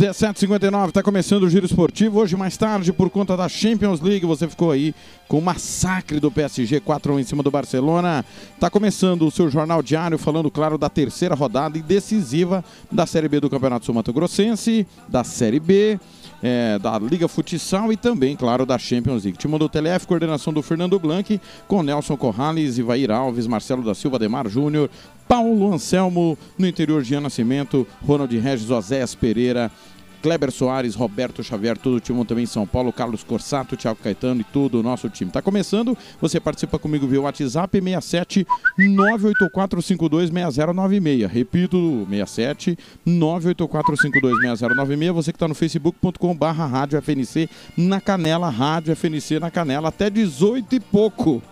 17:59 está começando o Giro Esportivo. Hoje, mais tarde, por conta da Champions League, você ficou aí com o massacre do PSG 4 1 em cima do Barcelona. Está começando o seu jornal diário, falando, claro, da terceira rodada e decisiva da Série B do Campeonato Sul Mato Grossense, da Série B. é, da Liga Futsal e também, claro, da Champions League. Time do TLF, coordenação do Fernando Blanc, com Nelson Corrales, Ivair Alves, Marcelo da Silva, Demar Júnior, Paulo Anselmo, no interior, Jean Nascimento, Ronald Regis, Oséias Pereira, Kleber Soares, Roberto Xavier, todo o time também em São Paulo, Carlos Corsato, Thiago Caetano e todo o nosso time. Tá começando, você participa comigo via WhatsApp 67 984526096. Repito, 67 984526096. Você que está no facebook.com barra Rádio FNC na Canela, Rádio FNC na Canela, até 18 e pouco.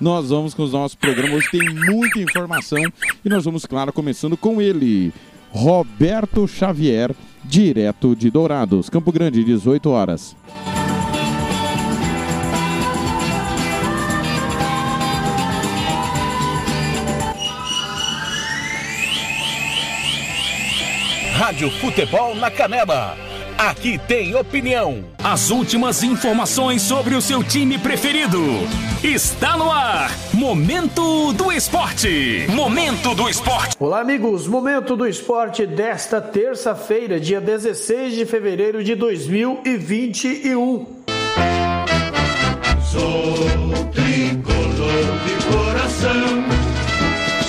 Nós vamos com os nossos programas. Hoje tem muita informação e nós vamos, claro, começando com ele, Roberto Xavier, direto de Dourados, Campo Grande, 18 horas. Rádio Futebol na Canela. Aqui tem opinião. As últimas informações sobre o seu time preferido. Está no ar. Momento do Esporte. Momento do Esporte. Olá, amigos. Momento do esporte desta terça-feira, dia 16 de fevereiro de 2021. Sou tricolor de coração.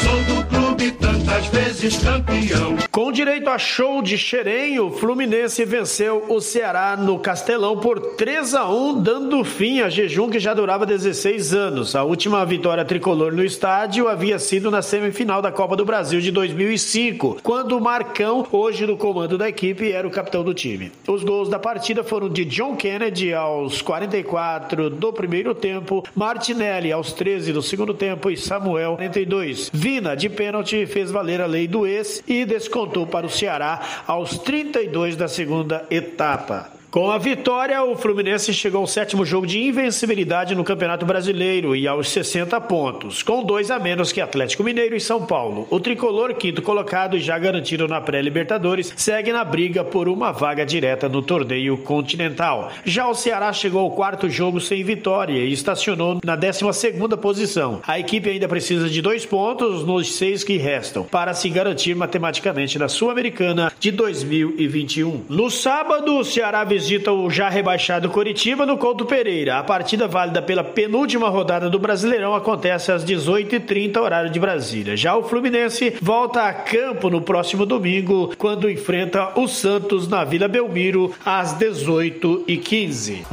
Sou do clube tantas vezes campeão. Com direito a show de xerém, o Fluminense venceu o Ceará no Castelão por 3 a 1, dando fim a jejum que já durava 16 anos. A última vitória tricolor no estádio havia sido na semifinal da Copa do Brasil de 2005, quando o Marcão, hoje no comando da equipe, era o capitão do time. Os gols da partida foram de John Kennedy aos 44 do primeiro tempo, Martinelli aos 13 do segundo tempo e Samuel 42. Vina, de pênalti, fez valer a lei do ex e descontou para o Ceará aos 32 da segunda etapa. Com a vitória, o Fluminense chegou ao sétimo jogo de invencibilidade no Campeonato Brasileiro e aos 60 pontos, com dois a menos que Atlético Mineiro e São Paulo. O tricolor, quinto colocado e já garantido na pré-Libertadores, segue na briga por uma vaga direta no torneio continental. Já o Ceará chegou ao quarto jogo sem vitória e estacionou na 12 segunda posição. A equipe ainda precisa de dois pontos nos seis que restam para se garantir matematicamente na Sul-Americana de 2021. No sábado, o Ceará visita o já rebaixado Coritiba no Couto Pereira. A partida válida pela penúltima rodada do Brasileirão acontece às 18h30, horário de Brasília. Já o Fluminense volta a campo no próximo domingo, quando enfrenta o Santos na Vila Belmiro, às 18h15.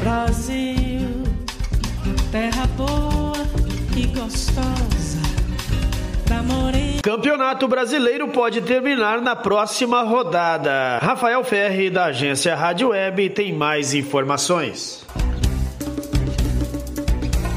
Brasil, terra boa e gostosa da morena. Campeonato Brasileiro pode terminar na próxima rodada. Rafael Ferri, da agência Rádio Web, tem mais informações.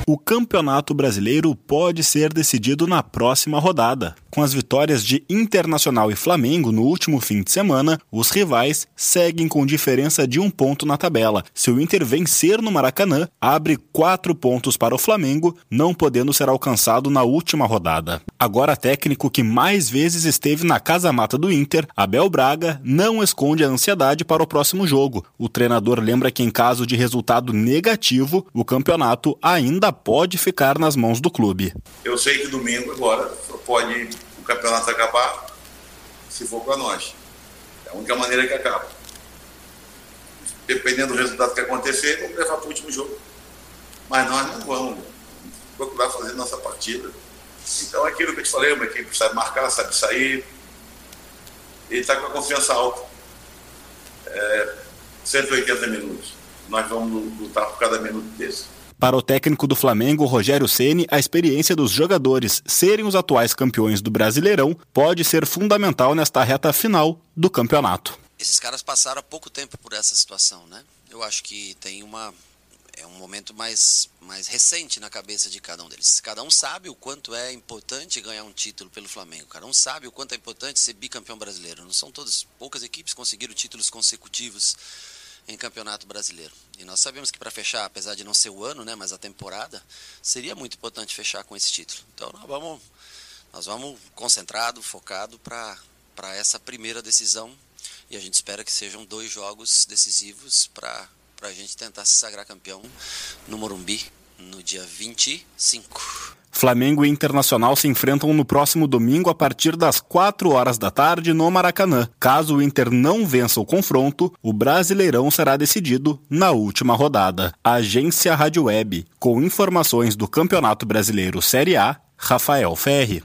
O Campeonato Brasileiro pode ser decidido na próxima rodada. Com as vitórias de Internacional e Flamengo no último fim de semana, os rivais seguem com diferença de um ponto na tabela. Se o Inter vencer no Maracanã, abre quatro pontos para o Flamengo, não podendo ser alcançado na última rodada. Agora, técnico que mais vezes esteve na casa-mata do Inter, Abel Braga, não esconde a ansiedade para o próximo jogo. O treinador lembra que, em caso de resultado negativo, o campeonato ainda pode ficar nas mãos do clube. Eu sei que domingo agora pode campeonato acabar se for para nós. É a única maneira que acaba. Dependendo do resultado que acontecer, vamos levar para o último jogo. Mas nós não vamos procurar fazer nossa partida. Então, aquilo que eu te falei, uma equipe sabe marcar, sabe sair. Ele está com a confiança alta. É, 180 minutos. Nós vamos lutar por cada minuto desse. Para o técnico do Flamengo, Rogério Ceni, a experiência dos jogadores serem os atuais campeões do Brasileirão pode ser fundamental nesta reta final do campeonato. Esses caras passaram há pouco tempo por essa situação, né? Eu acho que tem uma é um momento mais, mais recente na cabeça de cada um deles. Cada um sabe o quanto é importante ganhar um título pelo Flamengo. Cada um sabe o quanto é importante ser bicampeão brasileiro. Não são todas, poucas equipes conseguiram títulos consecutivos em campeonato brasileiro. E nós sabemos que para fechar, apesar de não ser o ano, né, mas a temporada, seria muito importante fechar com esse título. Então nós vamos, nós vamos concentrado, focado para essa primeira decisão e a gente espera que sejam dois jogos decisivos para a gente tentar se sagrar campeão no Morumbi no dia 25. Flamengo e Internacional se enfrentam no próximo domingo a partir das 4 horas da tarde no Maracanã. Caso o Inter não vença o confronto, o Brasileirão será decidido na última rodada. Agência Rádio Web, com informações do Campeonato Brasileiro Série A, Rafael Ferri.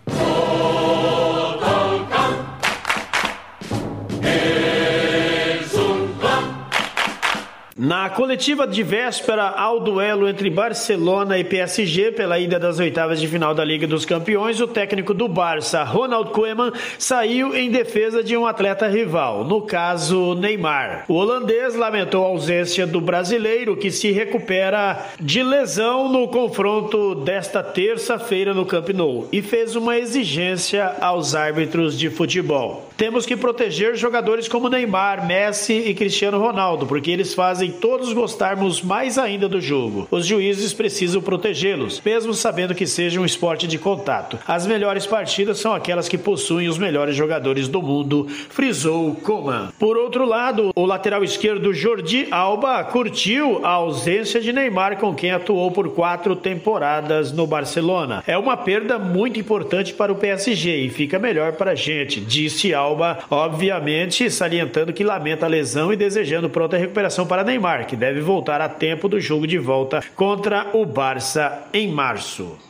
Na coletiva de véspera ao duelo entre Barcelona e PSG pela ida das oitavas de final da Liga dos Campeões, o técnico do Barça, Ronald Koeman, saiu em defesa de um atleta rival, no caso Neymar. O holandês lamentou a ausência do brasileiro que se recupera de lesão no confronto desta terça-feira no Camp Nou e fez uma exigência aos árbitros de futebol. Temos que proteger jogadores como Neymar, Messi e Cristiano Ronaldo, porque eles fazem todos gostarmos mais ainda do jogo. Os juízes precisam protegê-los, mesmo sabendo que seja um esporte de contato. As melhores partidas são aquelas que possuem os melhores jogadores do mundo, frisou Coman. Por outro lado, o lateral esquerdo Jordi Alba curtiu a ausência de Neymar, com quem atuou por quatro temporadas no Barcelona. É uma perda muito importante para o PSG e fica melhor para a gente, disse Alba Alba, obviamente salientando que lamenta a lesão e desejando pronta recuperação para Neymar, que deve voltar a tempo do jogo de volta contra o Barça em março.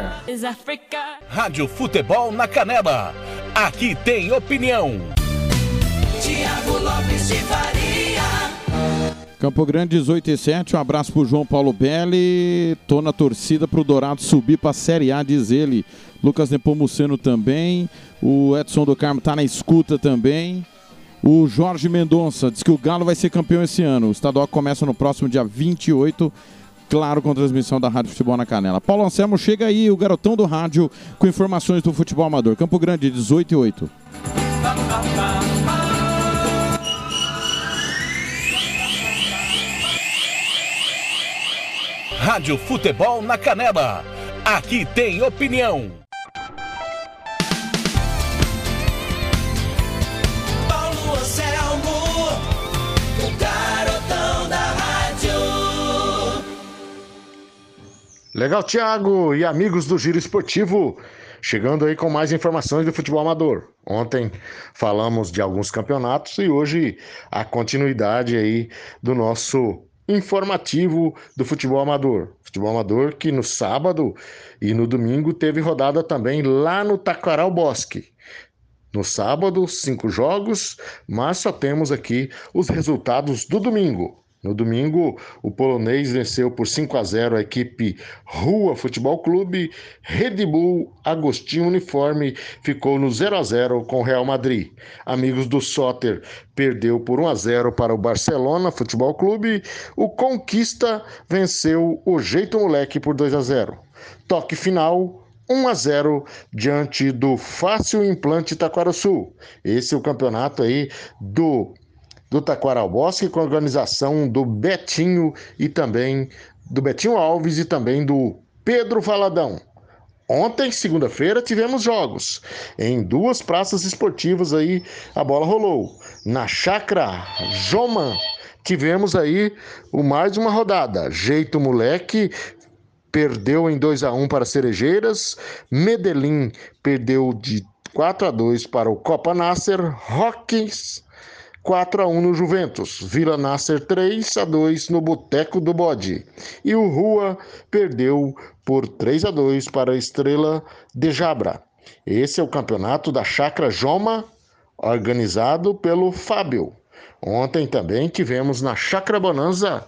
Rádio Futebol na Canela. Aqui tem opinião. Tiago Lopes de Faria. Campo Grande 18 e 7, um abraço pro João Paulo Belli. Tô na torcida pro Dourado subir pra Série A, diz ele. Lucas Nepomuceno também. O Edson do Carmo tá na escuta também. O Jorge Mendonça diz que o Galo vai ser campeão esse ano. O estadual começa no próximo dia 28 claro, com transmissão da Rádio Futebol na Canela. Paulo Anselmo, chega aí, o garotão do rádio, com informações do futebol amador. Campo Grande, 18 e 8. Rádio Futebol na Canela. Aqui tem opinião. Legal, Thiago e amigos do Giro Esportivo, chegando aí com mais informações do futebol amador. Ontem falamos de alguns campeonatos e hoje a continuidade aí do nosso informativo do futebol amador. Futebol amador que no sábado e no domingo teve rodada também lá no Taquaral Bosque. No sábado, cinco jogos, mas só temos aqui os resultados do domingo. No domingo, o polonês venceu por 5 a 0 a equipe Rua Futebol Clube. Red Bull Agostinho Uniforme ficou no 0 a 0 com o Real Madrid. Amigos do Soter perdeu por 1 a 0 para o Barcelona Futebol Clube. O Conquista venceu o Jeito Moleque por 2 a 0. Toque final 1 a 0 diante do Fácil Implante Taquaraçu. Esse é o campeonato aí do do Taquaral Bosque com a organização do Betinho e também do Betinho Alves e também do Pedro Valadão. Ontem, segunda-feira, tivemos jogos. Em duas praças esportivas aí a bola rolou. Na Chácara Joman, tivemos aí o mais uma rodada. Jeito Moleque perdeu em 2 a 1 para Cerejeiras. Medellín perdeu de 4 a 2 para o Copa Nasser. Rockins 4 a 1 no Juventus. Vila Nasser 3 a 2 no Boteco do Bode. E o Rua perdeu por 3 a 2 para a Estrela de Jabra. Esse é o campeonato da Chacra Joma, organizado pelo Fábio. Ontem também tivemos na Chacra Bonanza,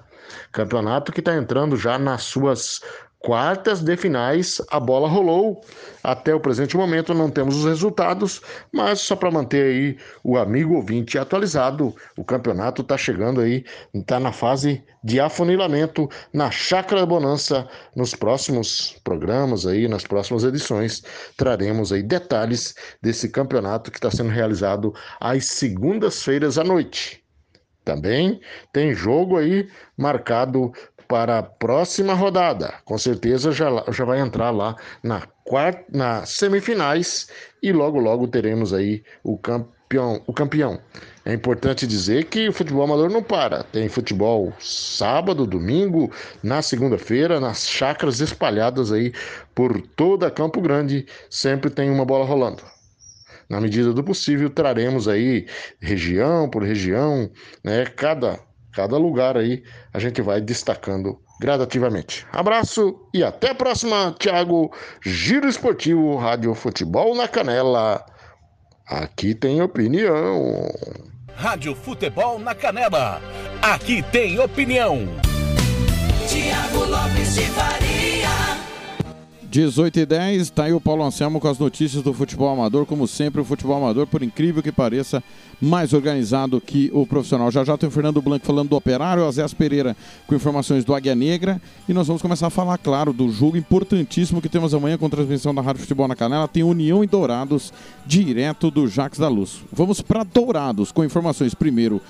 campeonato que está entrando já nas suas quartas de finais, a bola rolou. Até o presente momento não temos os resultados, mas só para manter aí o amigo ouvinte atualizado, o campeonato está chegando aí, está na fase de afunilamento na Chácara Bonança. Nos próximos programas aí, nas próximas edições, traremos aí detalhes desse campeonato que está sendo realizado às segundas-feiras à noite. Também tem jogo aí marcado para a próxima rodada. Com certeza já, já vai entrar lá na quarta, nas semifinais e logo logo teremos aí o campeão, o campeão. É importante dizer que o futebol amador não para. Tem futebol sábado, domingo, na segunda-feira, nas chacras espalhadas aí por toda Campo Grande, sempre tem uma bola rolando. Na medida do possível, traremos aí região por região, né? Cada cada lugar aí a gente vai destacando gradativamente. Abraço e até a próxima, Thiago. Giro Esportivo, Rádio Futebol na Canela. Aqui tem opinião. Rádio Futebol na Canela. Aqui tem opinião. Tiago Lopes de Faria. 18 e 10, tá aí o Paulo Anselmo com as notícias do futebol amador. Como sempre, o futebol amador, por incrível que pareça, mais organizado que o profissional. Já já tem o Fernando Blanco falando do operário, o Azés Pereira com informações do Águia Negra. E nós vamos começar a falar, claro, do jogo importantíssimo que temos amanhã com transmissão da Rádio Futebol na Canela. Tem União e Dourados, direto do Jaques da Luz. Vamos para Dourados com informações primeiro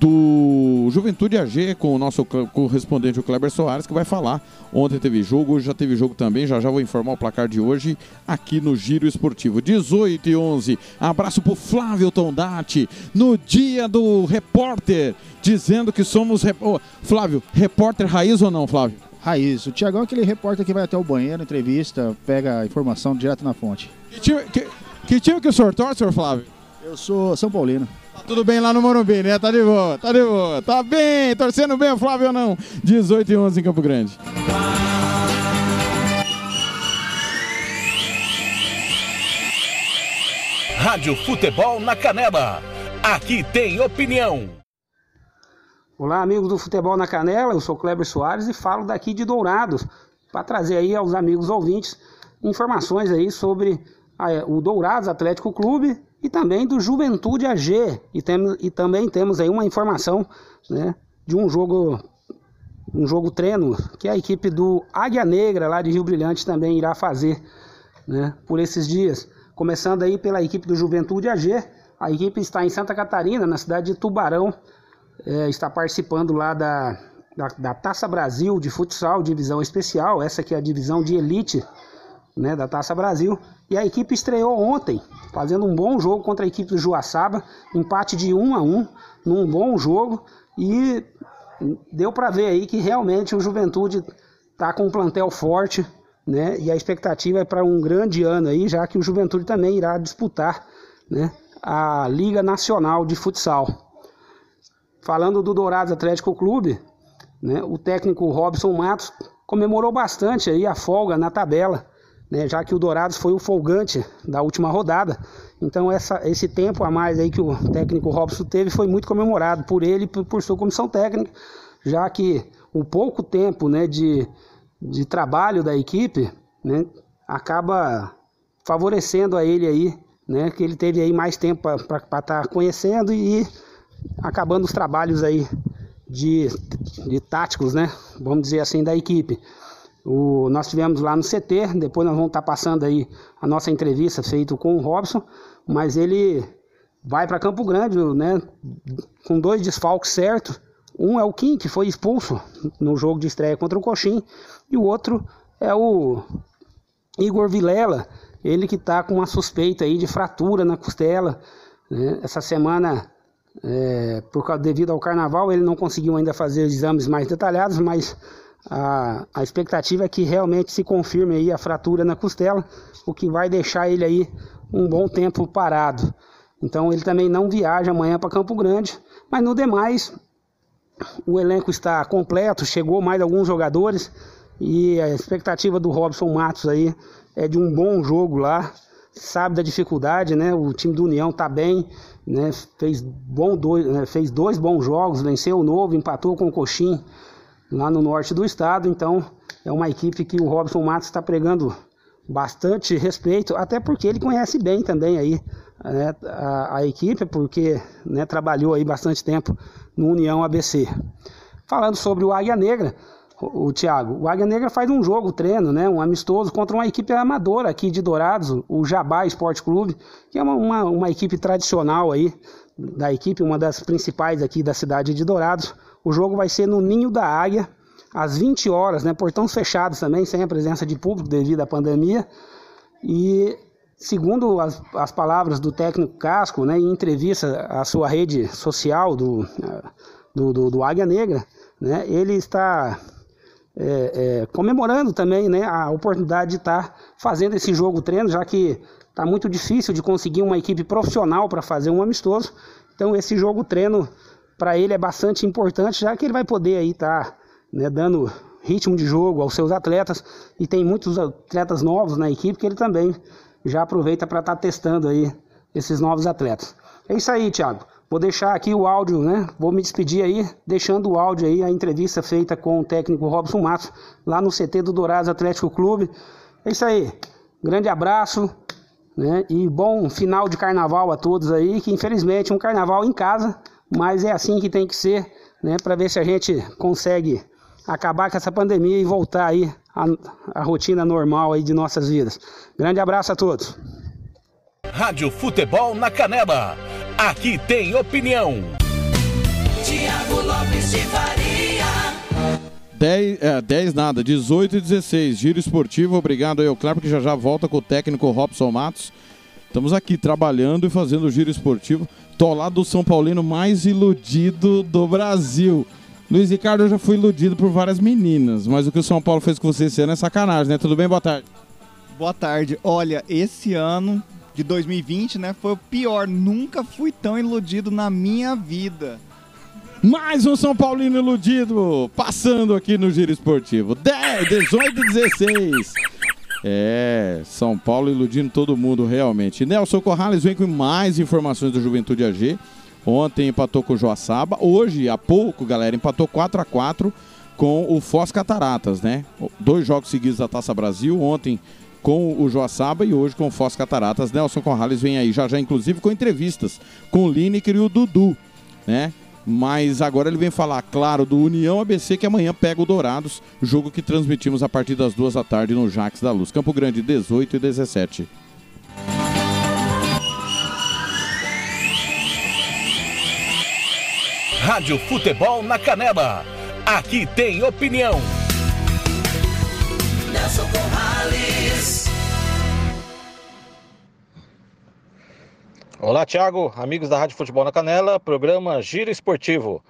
do Juventude AG com o nosso correspondente o Kleber Soares que vai falar. Ontem teve jogo, hoje já teve jogo também. Já já vou informar o placar de hoje aqui no Giro Esportivo. 18 e 11. Abraço pro Flávio Tondati no dia do repórter, dizendo que somos. Rep... Oh, Flávio, repórter raiz ou não, Flávio? Raiz. O Tiagão é aquele repórter que vai até o banheiro, entrevista, pega a informação direto na fonte. Que time que, que, time que o senhor torce, senhor Flávio? Eu sou São Paulino. Tudo bem lá no Morumbi, né? Tá de boa, tá de boa. Tá bem, torcendo bem o Flávio ou não? 18 e 11 em Campo Grande. Rádio Futebol na Canela. Aqui tem opinião. Olá, amigos do Futebol na Canela. Eu sou Kleber Soares e falo daqui de Dourados para trazer aí aos amigos ouvintes informações aí sobre o Dourados Atlético Clube e também do Juventude AG. E, tem, e também temos aí uma informação né, de um jogo um jogo treino que a equipe do Águia Negra lá de Rio Brilhante também irá fazer né, por esses dias. Começando aí pela equipe do Juventude AG. A equipe está em Santa Catarina, na cidade de Tubarão. É, está participando lá da, da, da, Taça Brasil de futsal, divisão especial. Essa que é a divisão de elite né, da Taça Brasil. E a equipe estreou ontem, fazendo um bom jogo contra a equipe do Joaçaba, empate de 1 a 1 num bom jogo e deu para ver aí que realmente o Juventude está com um plantel forte, né? E a expectativa é para um grande ano aí, já que o Juventude também irá disputar, né, a Liga Nacional de Futsal. Falando do Dourados Atlético Clube, né, o técnico Robson Matos comemorou bastante aí a folga na tabela né, já que o Dourados foi o folgante da última rodada. Então essa, esse tempo a mais aí que o técnico Robson teve foi muito comemorado por ele e por, por sua comissão técnica, já que o pouco tempo né, de, de trabalho da equipe né, acaba favorecendo a ele aí, né, que ele teve aí mais tempo para estar tá conhecendo e acabando os trabalhos aí de, de táticos, né, vamos dizer assim, da equipe. O, nós tivemos lá no CT, depois nós vamos estar passando aí a nossa entrevista feita com o Robson, mas ele vai para Campo Grande, né, com dois desfalques certos. Um é o Kim, que foi expulso no jogo de estreia contra o Coxim, e o outro é o Igor Vilela, ele que está com uma suspeita aí de fratura na costela. Né? Essa semana, é, por causa, devido ao carnaval, ele não conseguiu ainda fazer exames mais detalhados, mas a, a expectativa é que realmente se confirme aí a fratura na costela, o que vai deixar ele aí um bom tempo parado. Então ele também não viaja amanhã para Campo Grande, Mas no demais, o elenco está completo, chegou mais alguns jogadores e a expectativa do Robson Matos aí é de um bom jogo lá. Sabe da dificuldade, né? O time do União tá bem, né? Fez, bom dois, né? fez dois bons jogos, venceu o novo, empatou com o Coxim lá no norte do estado. Então é uma equipe que o Robson Matos está pregando bastante respeito, até porque ele conhece bem também aí né, a, a, equipe, porque né, trabalhou aí bastante tempo no União ABC. Falando sobre o Águia Negra, o, o Thiago, o Águia Negra faz um jogo, treino, né, um amistoso contra uma equipe amadora aqui de Dourados, o Jabá Esporte Clube, que é uma, uma, uma equipe tradicional aí da equipe, uma das principais aqui da cidade de Dourados. O jogo vai ser no Ninho da Águia, às 20 horas, né, portões fechados também, sem a presença de público devido à pandemia. E segundo as, as palavras do técnico Casco, né, em entrevista à sua rede social do, do, do, do Águia Negra, né, ele está é, é, comemorando também né, a oportunidade de estar fazendo esse jogo treino, já que está muito difícil de conseguir uma equipe profissional para fazer um amistoso. Então esse jogo treino para ele é bastante importante, já que ele vai poder aí estar tá né, dando ritmo de jogo aos seus atletas e tem muitos atletas novos na equipe que ele também já aproveita para estar tá testando aí esses novos atletas. É isso aí, Thiago. Vou deixar aqui o áudio, né? Vou me despedir aí, deixando o áudio aí, a entrevista feita com o técnico Robson Matos, lá no CT do Dourados Atlético Clube. É isso aí. Grande abraço, né? E bom final de carnaval a todos aí, que infelizmente é um carnaval em casa, mas é assim que tem que ser, né? Para ver se a gente consegue acabar com essa pandemia e voltar aí a, a rotina normal aí de nossas vidas. Grande abraço a todos. Rádio Futebol na Canela. Aqui tem opinião. Tiago Lopes de Faria. 10, é, 10 nada, 18 e 16. Giro esportivo, obrigado aí ao Claro, que já já volta com o técnico Robson Matos. Estamos aqui trabalhando e fazendo o giro esportivo. Tô lá do São Paulino mais iludido do Brasil. Luiz Ricardo, eu já fui iludido por várias meninas, mas o que o São Paulo fez com você esse ano é sacanagem, né? Tudo bem? Boa tarde. Boa tarde. Olha, esse ano de 2020, né, foi o pior. Nunca fui tão iludido na minha vida. Mais um São Paulino iludido, passando aqui no Giro Esportivo. 10, 18 e 16. É, São Paulo iludindo todo mundo realmente. Nelson Corrales vem com mais informações do Juventude AG. Ontem empatou com o Joaçaba. Hoje, há pouco, galera, empatou 4 a 4 com o Foz Cataratas, né? Dois jogos seguidos da Taça Brasil. Ontem com o Joaçaba e hoje com o Foz Cataratas. Nelson Corrales vem aí já já, inclusive, com entrevistas com o Lineker e o Dudu, né? Mas agora ele vem falar, claro, do União ABC, que amanhã pega o Dourados, jogo que transmitimos a partir das duas da tarde no Jax da Luz. Campo Grande, 18 e 17. Rádio Futebol na Canela. Aqui tem opinião. Nelson Corrales. Olá, Thiago, amigos da Rádio Futebol na Canela, programa Giro Esportivo.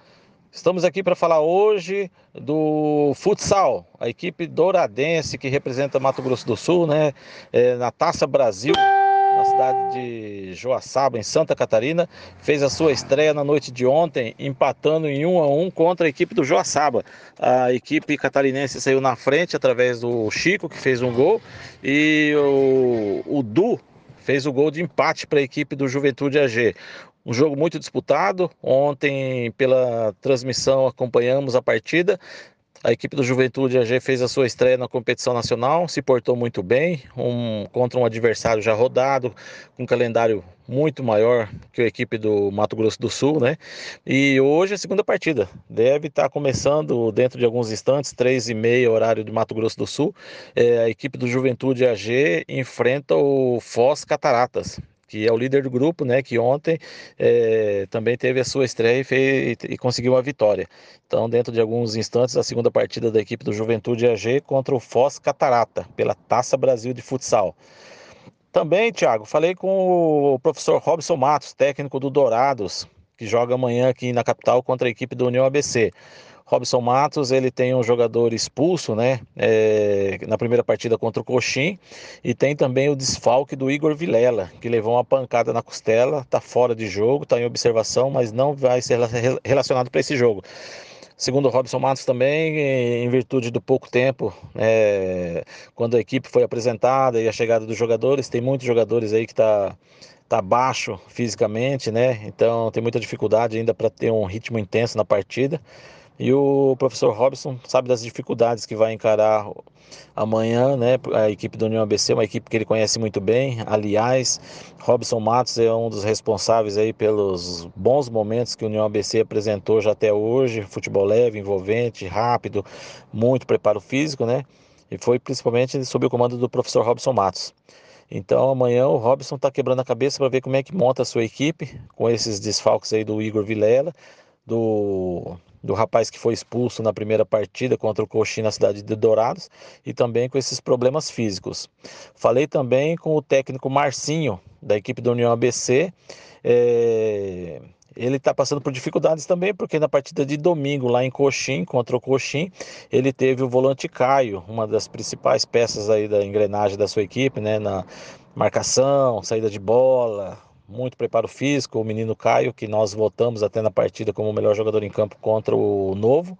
Estamos aqui para falar hoje do futsal, a equipe douradense que representa Mato Grosso do Sul, né, é, na Taça Brasil na cidade de Joaçaba, em Santa Catarina. Fez a sua estreia na noite de ontem, empatando em 1 a 1 contra a equipe do Joaçaba. A equipe catarinense saiu na frente através do Chico, que fez um gol, e o, o Du fez o gol de empate para a equipe do Juventude AG. Um jogo muito disputado. Ontem, pela transmissão, acompanhamos a partida. A equipe do Juventude AG fez a sua estreia na competição nacional, se portou muito bem, um, contra um adversário já rodado, com um calendário muito maior que a equipe do Mato Grosso do Sul, né? E hoje é a segunda partida. Deve estar começando dentro de alguns instantes, três e meia, horário do Mato Grosso do Sul. É, a equipe do Juventude AG enfrenta o Foz Cataratas que é o líder do grupo, né, que ontem é, também teve a sua estreia e, fez, e, conseguiu uma vitória. Então, dentro de alguns instantes, a segunda partida da equipe do Juventude AG contra o Foz Catarata, pela Taça Brasil de Futsal. Também, Thiago, falei com o professor Robson Matos, técnico do Dourados, que joga amanhã aqui na capital contra a equipe do União ABC. Robson Matos, ele tem um jogador expulso, né, é, na primeira partida contra o Coxim, e tem também o desfalque do Igor Vilela, que levou uma pancada na costela, tá fora de jogo, tá em observação, mas não vai ser relacionado para esse jogo. Segundo Robson Matos também, em virtude do pouco tempo, é, quando a equipe foi apresentada e a chegada dos jogadores, tem muitos jogadores aí que tá tá baixo fisicamente, né? Então tem muita dificuldade ainda para ter um ritmo intenso na partida. E o professor Robson sabe das dificuldades que vai encarar amanhã, né? A equipe do União ABC, uma equipe que ele conhece muito bem. Aliás, Robson Matos é um dos responsáveis aí pelos bons momentos que o União ABC apresentou já até hoje. Futebol leve, envolvente, rápido, muito preparo físico, né? E foi principalmente sob o comando do professor Robson Matos. Então amanhã o Robson está quebrando a cabeça para ver como é que monta a sua equipe com esses desfalques aí do Igor Vilela, do, do rapaz que foi expulso na primeira partida contra o Coxim na cidade de Dourados e também com esses problemas físicos. Falei também com o técnico Marcinho da equipe da União ABC. É ele está passando por dificuldades também, porque na partida de domingo, lá em Coxim, contra o Coxim, ele teve o volante Caio, uma das principais peças aí da engrenagem da sua equipe, né? Na marcação, saída de bola, muito preparo físico, o menino Caio, que nós votamos até na partida como o melhor jogador em campo contra o Novo,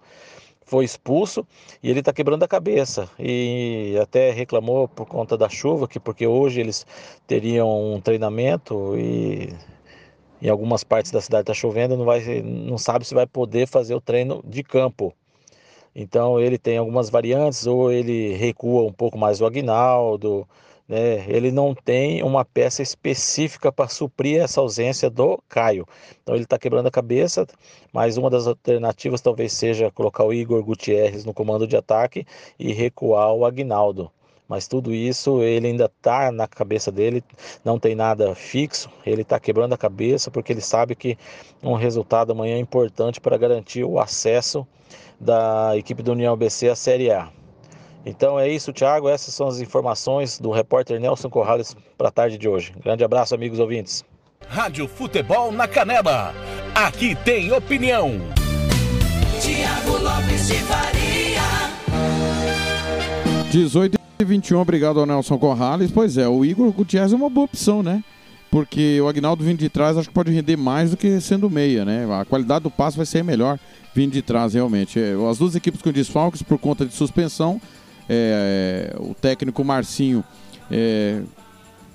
foi expulso e ele está quebrando a cabeça e até reclamou por conta da chuva, que porque hoje eles teriam um treinamento e em algumas partes da cidade está chovendo, não, vai, não sabe se vai poder fazer o treino de campo. Então ele tem algumas variantes, ou ele recua um pouco mais o Agnaldo, né? ele não tem uma peça específica para suprir essa ausência do Caio. Então ele está quebrando a cabeça, mas uma das alternativas talvez seja colocar o Igor Gutierrez no comando de ataque e recuar o Agnaldo mas tudo isso ele ainda está na cabeça dele, não tem nada fixo, ele está quebrando a cabeça porque ele sabe que um resultado amanhã é importante para garantir o acesso da equipe do União BC à Série A. Então é isso, Thiago. Essas são as informações do repórter Nelson Corrales para a tarde de hoje. Grande abraço, amigos ouvintes. Rádio Futebol na Canela. Aqui tem opinião. Tiago Lopes de Faria. 18 21, obrigado ao Nelson Corrales. Pois é, o Igor Gutierrez é uma boa opção, né? Porque o Agnaldo vindo de trás acho que pode render mais do que sendo meia, né? A qualidade do passe vai ser melhor vindo de trás, realmente. É, as duas equipes com desfalques por conta de suspensão. É, o técnico Marcinho é,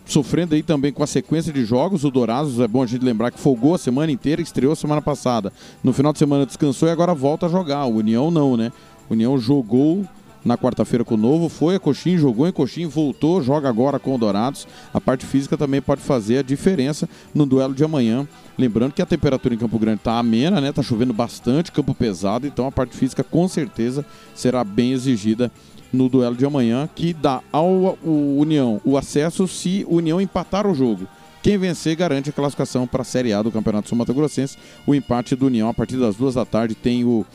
sofrendo aí também com a sequência de jogos. O Dourados, é bom a gente lembrar que folgou a semana inteira, estreou semana passada. No final de semana descansou e agora volta a jogar. O União não, né? O União jogou na quarta-feira com o Novo, foi a Coxim, jogou em Coxim, voltou, joga agora com o Dourados. A parte física também pode fazer a diferença no duelo de amanhã. Lembrando que a temperatura em Campo Grande está amena, né? Tá chovendo bastante, campo pesado, então a parte física com certeza será bem exigida no duelo de amanhã, que dá ao União o acesso se o União empatar o jogo. Quem vencer garante a classificação para a Série A do Campeonato Sul Mato Grossense. O empate do União a partir das duas da tarde tem o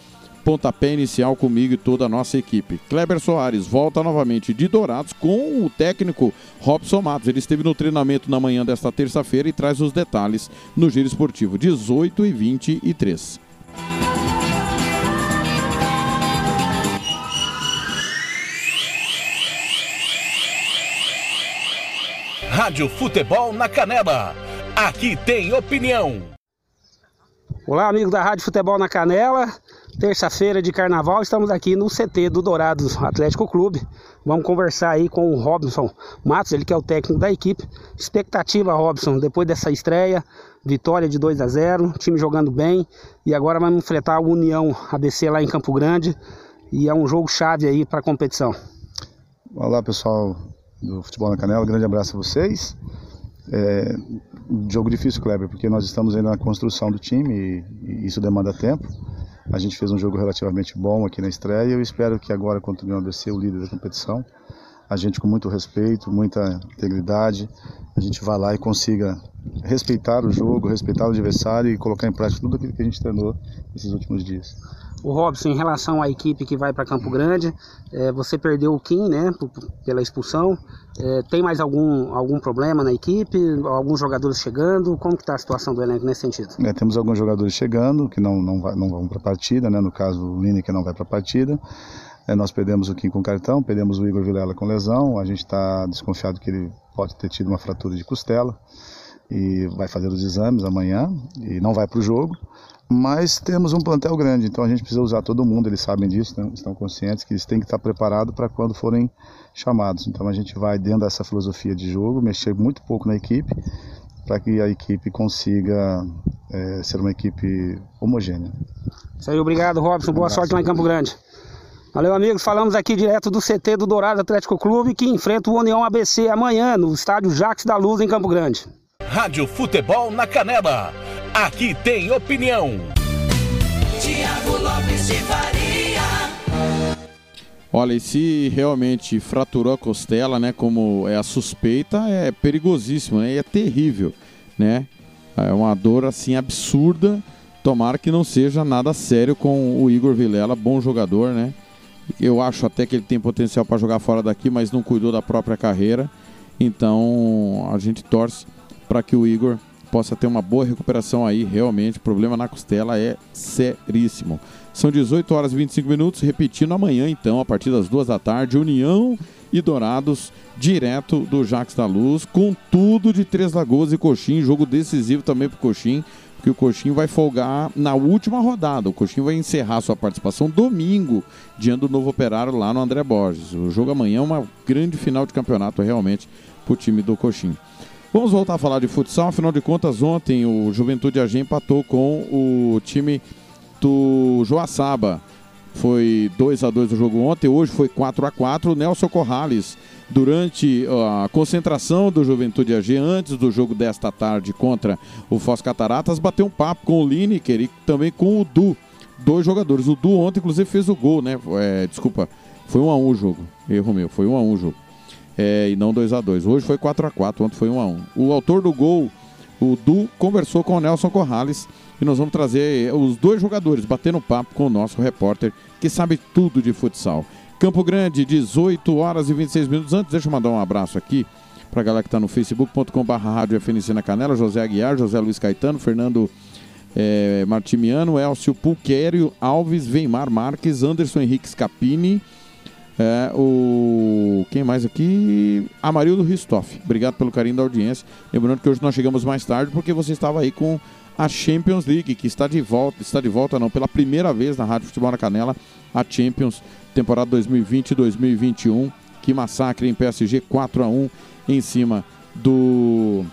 pontapé inicial comigo e toda a nossa equipe. Kleber Soares volta novamente de Dourados com o técnico Robson Matos. Ele esteve no treinamento na manhã desta terça-feira e traz os detalhes no Giro Esportivo 18 e 23. Rádio Futebol na Canela. Aqui tem opinião. Olá, amigos da Rádio Futebol na Canela. Terça-feira de carnaval, estamos aqui no CT do Dourados Atlético Clube. Vamos conversar aí com o Robson Matos, ele que é o técnico da equipe. Expectativa, Robson, depois dessa estreia, vitória de 2 a 0 time jogando bem. E agora vamos enfrentar a União ABC lá em Campo Grande. E é um jogo chave aí para a competição. Olá, pessoal do Futebol na Canela, grande abraço a vocês. É, jogo difícil, Kleber, porque nós estamos ainda na construção do time e, isso demanda tempo. A gente fez um jogo relativamente bom aqui na estreia e eu espero que agora, contra o União ABC, o líder da competição, a gente com muito respeito, muita integridade, a gente vá lá e consiga respeitar o jogo, respeitar o adversário e colocar em prática tudo aquilo que a gente treinou nesses últimos dias. O Robson, em relação à equipe que vai para Campo Grande, é, você perdeu o Kim, né, pela expulsão. É, tem mais algum, algum problema na equipe? Alguns jogadores chegando? Como que está a situação do elenco nesse sentido? É, temos alguns jogadores chegando que não, não, vai, não vão para a partida, né? no caso o Lini que não vai para a partida. É, nós perdemos o Kim com cartão, perdemos o Igor Vilela com lesão. A gente está desconfiado que ele pode ter tido uma fratura de costela e vai fazer os exames amanhã e não vai para o jogo. Mas temos um plantel grande, então a gente precisa usar todo mundo, eles sabem disso, né? estão conscientes que eles têm que estar preparados para quando forem chamados. Então a gente vai dentro dessa filosofia de jogo, mexer muito pouco na equipe, para que a equipe consiga é, ser uma equipe homogênea. Isso aí, obrigado Robson, boa um sorte lá em Campo Grande. Valeu, amigos. Falamos aqui direto do CT do Dourado Atlético Clube, que enfrenta o União ABC amanhã no estádio Jacques da Luz, em Campo Grande. Rádio Futebol na Canela. Aqui tem opinião. Tiago Lopes de Faria. Olha, e se realmente fraturou a costela, né, como é a suspeita, é perigosíssimo, né, e é terrível, né? É uma dor assim absurda. Tomara que não seja nada sério com o Igor Vilela, bom jogador, né? Eu acho até que ele tem potencial para jogar fora daqui, mas não cuidou da própria carreira. Então a gente torce para que o Igor possa ter uma boa recuperação aí, realmente. O problema na costela é seríssimo. São 18 horas e 25 minutos, repetindo amanhã, então, a partir das duas da tarde, União e Dourados, direto do Jax da Luz, com tudo de Três Lagoas e Coxim, jogo decisivo também para o Coxim, porque o Coxim vai folgar na última rodada. O Coxim vai encerrar sua participação domingo, diante do novo operário lá no André Borges. O jogo amanhã é uma grande final de campeonato, realmente, para o time do Coxim. Vamos voltar a falar de futsal, afinal de contas, ontem o Juventude AG empatou com o time do Joaçaba. Foi 2 a 2 o jogo ontem, hoje foi 4 a 4 O Nelson Corrales, durante a concentração do Juventude AG, antes do jogo desta tarde contra o Foz Cataratas, bateu um papo com o Lineker e também com o Du. Dois jogadores. O Du ontem, inclusive, fez o gol, né? É, desculpa, foi 1 a 1 o jogo. Erro meu, foi 1 a 1 o jogo é, e não 2 a 2 Hoje foi 4 a 4 ontem foi 1 a 1 O autor do gol, o Du, conversou com o Nelson Corrales e nós vamos trazer os dois jogadores batendo papo com o nosso repórter que sabe tudo de futsal. Campo Grande, 18 horas e 26 minutos. Antes, deixa eu mandar um abraço aqui para a galera que está no facebook.com.br Rádio FNC na Canela, José Aguiar, José Luiz Caetano, Fernando é, Martimiano, Elcio Pulquério, Alves, Veimar Marques, Anderson Henrique Scapini, é, o. Quem mais aqui? Amarildo Ristoff. Obrigado pelo carinho da audiência. Lembrando que hoje nós chegamos mais tarde porque você estava aí com a Champions League, que está de volta, está de volta não, pela primeira vez na Rádio Futebol na Canela, a Champions, temporada 2020-2021. Que massacre em PSG 4 a 1 em cima do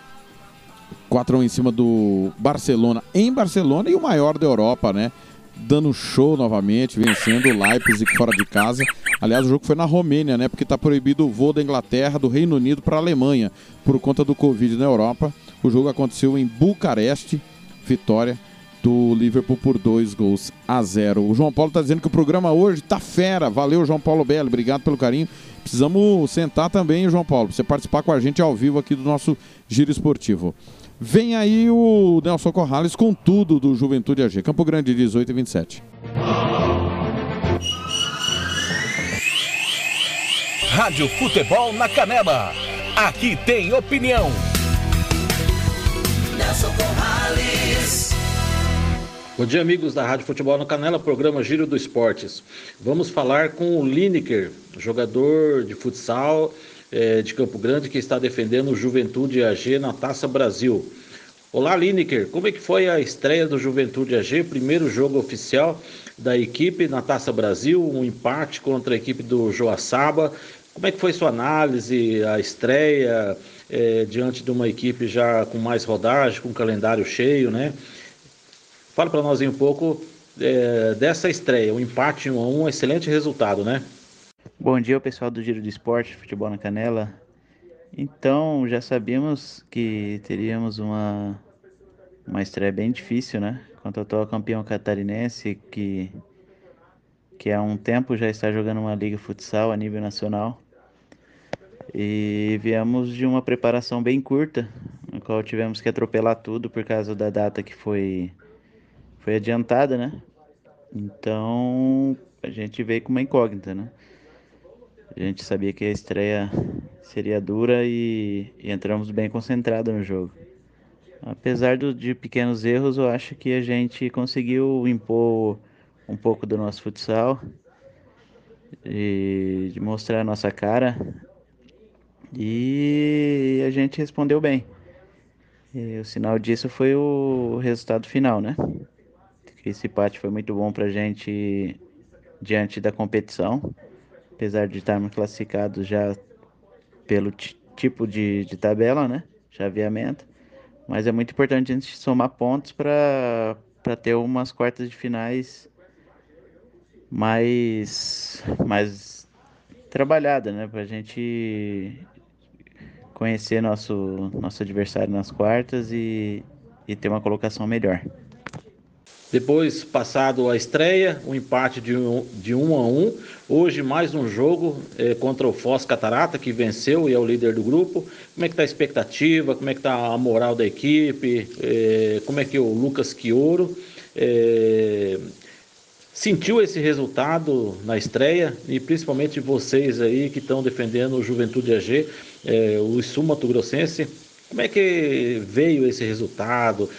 4 a 1 em cima do Barcelona, em Barcelona e o maior da Europa, né? Dando show novamente, vencendo o Leipzig fora de casa. Aliás, o jogo foi na Romênia, né? Porque está proibido o voo da Inglaterra, do Reino Unido para a Alemanha por conta do Covid na Europa. O jogo aconteceu em Bucareste, vitória do Liverpool por dois gols a zero. O João Paulo está dizendo que o programa hoje tá fera. Valeu, João Paulo Belo, obrigado pelo carinho. Precisamos sentar também, João Paulo, para você participar com a gente ao vivo aqui do nosso Giro Esportivo. Vem aí o Nelson Corrales com tudo do Juventude AG. Campo Grande, 18 e 27. Rádio Futebol na Canela. Aqui tem opinião. Nelson Corrales. Bom dia, amigos da Rádio Futebol na Canela, programa Giro do Esportes. Vamos falar com o Lineker, jogador de futsal é, de Campo Grande que está defendendo o Juventude AG na Taça Brasil. Olá, Lineker, como é que foi a estreia do Juventude AG, primeiro jogo oficial da equipe na Taça Brasil, um empate contra a equipe do Joaçaba. Como é que foi sua análise, a estreia é, diante de uma equipe já com mais rodagem, com calendário cheio, né? Fala para nós um pouco é, dessa estreia, um empate 1 a 1, um excelente resultado, né? Bom dia, pessoal do Giro do Esporte, Futebol na Canela. Então, já sabíamos que teríamos uma, uma estreia bem difícil, né? Contra o atual campeão catarinense, que, que há um tempo já está jogando uma liga futsal a nível nacional. E viemos de uma preparação bem curta, no qual tivemos que atropelar tudo por causa da data que foi, foi adiantada, né? Então a gente veio com uma incógnita, né? A gente sabia que a estreia seria dura e, e entramos bem concentrados no jogo. Apesar do, de pequenos erros, eu acho que a gente conseguiu impor um pouco do nosso futsal e de mostrar a nossa cara e a gente respondeu bem. E o sinal disso foi o resultado final, né? Esse empate foi muito bom pra gente diante da competição, apesar de estarmos classificados já pelo tipo de, de tabela, né? Chaveamento. Mas é muito importante a gente somar pontos para ter umas quartas de finais mais, mais trabalhada, né? Para a gente conhecer nosso, nosso adversário nas quartas e, e ter uma colocação melhor. Depois, passado a estreia, o um empate de um, de um a um. Hoje, mais um jogo é, contra o Foz Catarata, que venceu e é o líder do grupo. Como é que está a expectativa? Como é que está a moral da equipe? É, como é que o Lucas Quioro é, sentiu esse resultado na estreia? E principalmente vocês aí que estão defendendo o Juventude AG, o Sul Mato Grossense. Como é que veio esse resultado?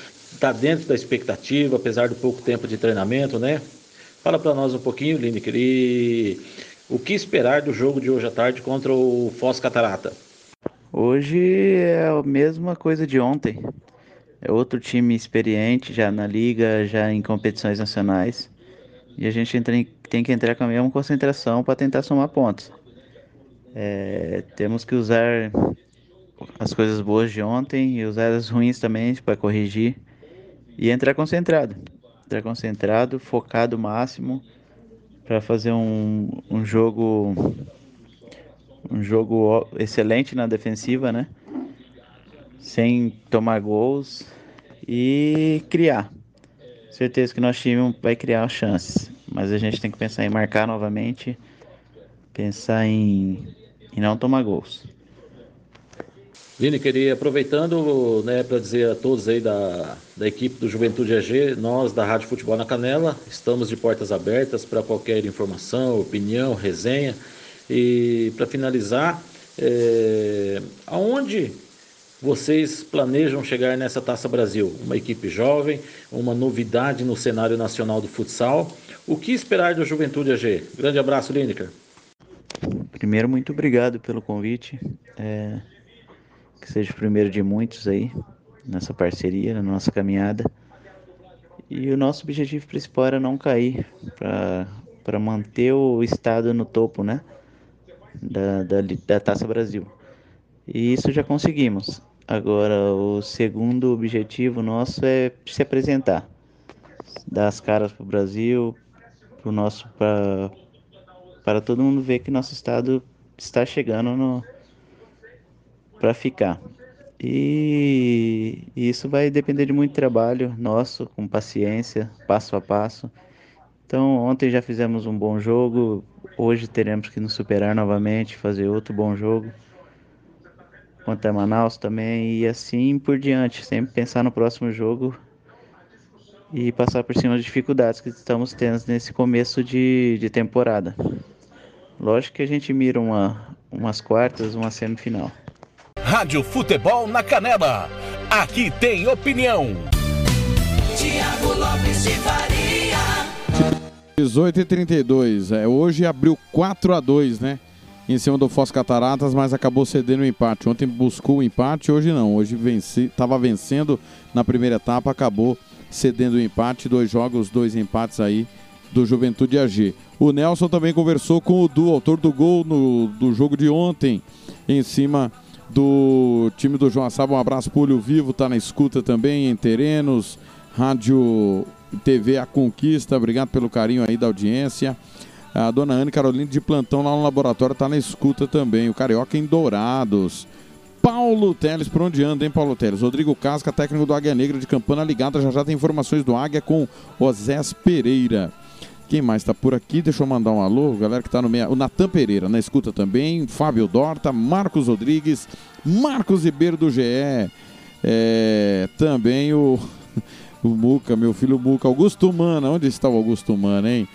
Está dentro da expectativa, apesar do pouco tempo de treinamento, né? Fala para nós um pouquinho, Lineker, e o que esperar do jogo de hoje à tarde contra o Foz Catarata? Hoje é a mesma coisa de ontem. É outro time experiente já na liga, já em competições nacionais. E a gente tem que entrar com a mesma concentração para tentar somar pontos. É, temos que usar as coisas boas de ontem e usar as ruins também para corrigir e entrar concentrado. Entrar concentrado, focado máximo para fazer um, um jogo um jogo excelente na defensiva, né? Sem tomar gols e criar. Certeza que nosso time vai criar chances, mas a gente tem que pensar em marcar novamente, pensar em, em não tomar gols. Vini, queria aproveitando né, para dizer a todos aí da, da equipe do Juventude AG, nós da Rádio Futebol na Canela, estamos de portas abertas para qualquer informação, opinião, resenha. E para finalizar, é, aonde vocês planejam chegar nessa Taça Brasil? Uma equipe jovem, uma novidade no cenário nacional do futsal. O que esperar do Juventude AG? Grande abraço, Lineker. Primeiro, muito obrigado pelo convite. É que seja o primeiro de muitos aí nessa parceria, na nossa caminhada. E o nosso objetivo principal era não cair, para manter o estado no topo, né? Da, da, da Taça Brasil. E isso já conseguimos. Agora, o segundo objetivo nosso é se apresentar, dar as caras para o Brasil, pro nosso, para todo mundo ver que nosso estado está chegando no, para ficar. E isso vai depender de muito trabalho nosso, com paciência, passo a passo. Então, ontem já fizemos um bom jogo, hoje teremos que nos superar novamente, fazer outro bom jogo contra Manaus também e assim por diante, sempre pensar no próximo jogo e passar por cima das dificuldades que estamos tendo nesse começo de, de temporada. Lógico que a gente mira uma, umas quartas, uma semifinal. Rádio Futebol na Canela. Aqui tem opinião. Tiago Lopes de Faria. 18 e 32. É, hoje abriu 4 a 2 né? Em cima do Foz Cataratas, mas acabou cedendo o empate. Ontem buscou o empate, hoje não. Hoje estava vencendo na primeira etapa, acabou cedendo o empate. Dois jogos, dois empates aí do Juventude AG. O Nelson também conversou com o Du, autor do gol no, do jogo de ontem, em cima do time do João Assaba. Um abraço para o Vivo, tá na escuta também, em Terenos, Rádio TV A Conquista. Obrigado pelo carinho aí da audiência. A dona Ana Carolina de plantão lá no laboratório tá na escuta também. O Carioca em Dourados. Paulo Teles, por onde anda, hein, Paulo Teles? Rodrigo Casca, técnico do Águia Negra de Campana Ligada. Já já tem informações do Águia com Osés Pereira. Quem mais está por aqui? Deixa eu mandar um alô, galera que está no meio. O Natan Pereira na escuta também, Fábio Dorta, Marcos Rodrigues, Marcos Ribeiro do GE, é, também o O Muca, meu filho Muca. Augusto Mana, onde está o Augusto Mana, hein?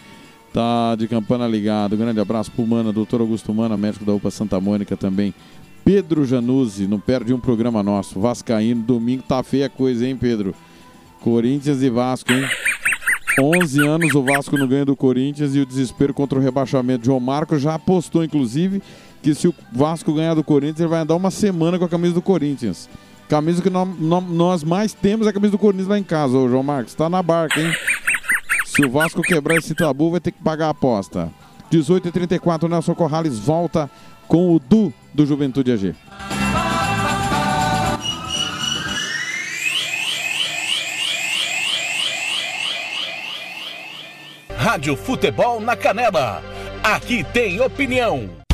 Tá de campana ligado. Grande abraço pro Mana, doutor Augusto Mana, médico da UPA Santa Mônica também. Pedro Januzzi, não perde um programa nosso. Vascaíno, domingo tá feia coisa, hein, Pedro? Corinthians e Vasco, hein? 11 anos o Vasco não ganha do Corinthians e o desespero contra o rebaixamento. João Marco já apostou, inclusive, que se o Vasco ganhar do Corinthians, ele vai andar uma semana com a camisa do Corinthians. Camisa que nós, mais temos é a camisa do Corinthians lá em casa, ô João Marcos. Tá na barca, hein? Se o Vasco quebrar esse tabu, vai ter que pagar a aposta. 18h34, Nelson Corrales volta com o Du do Juventude AG. Rádio Futebol na Canela. Aqui tem opinião.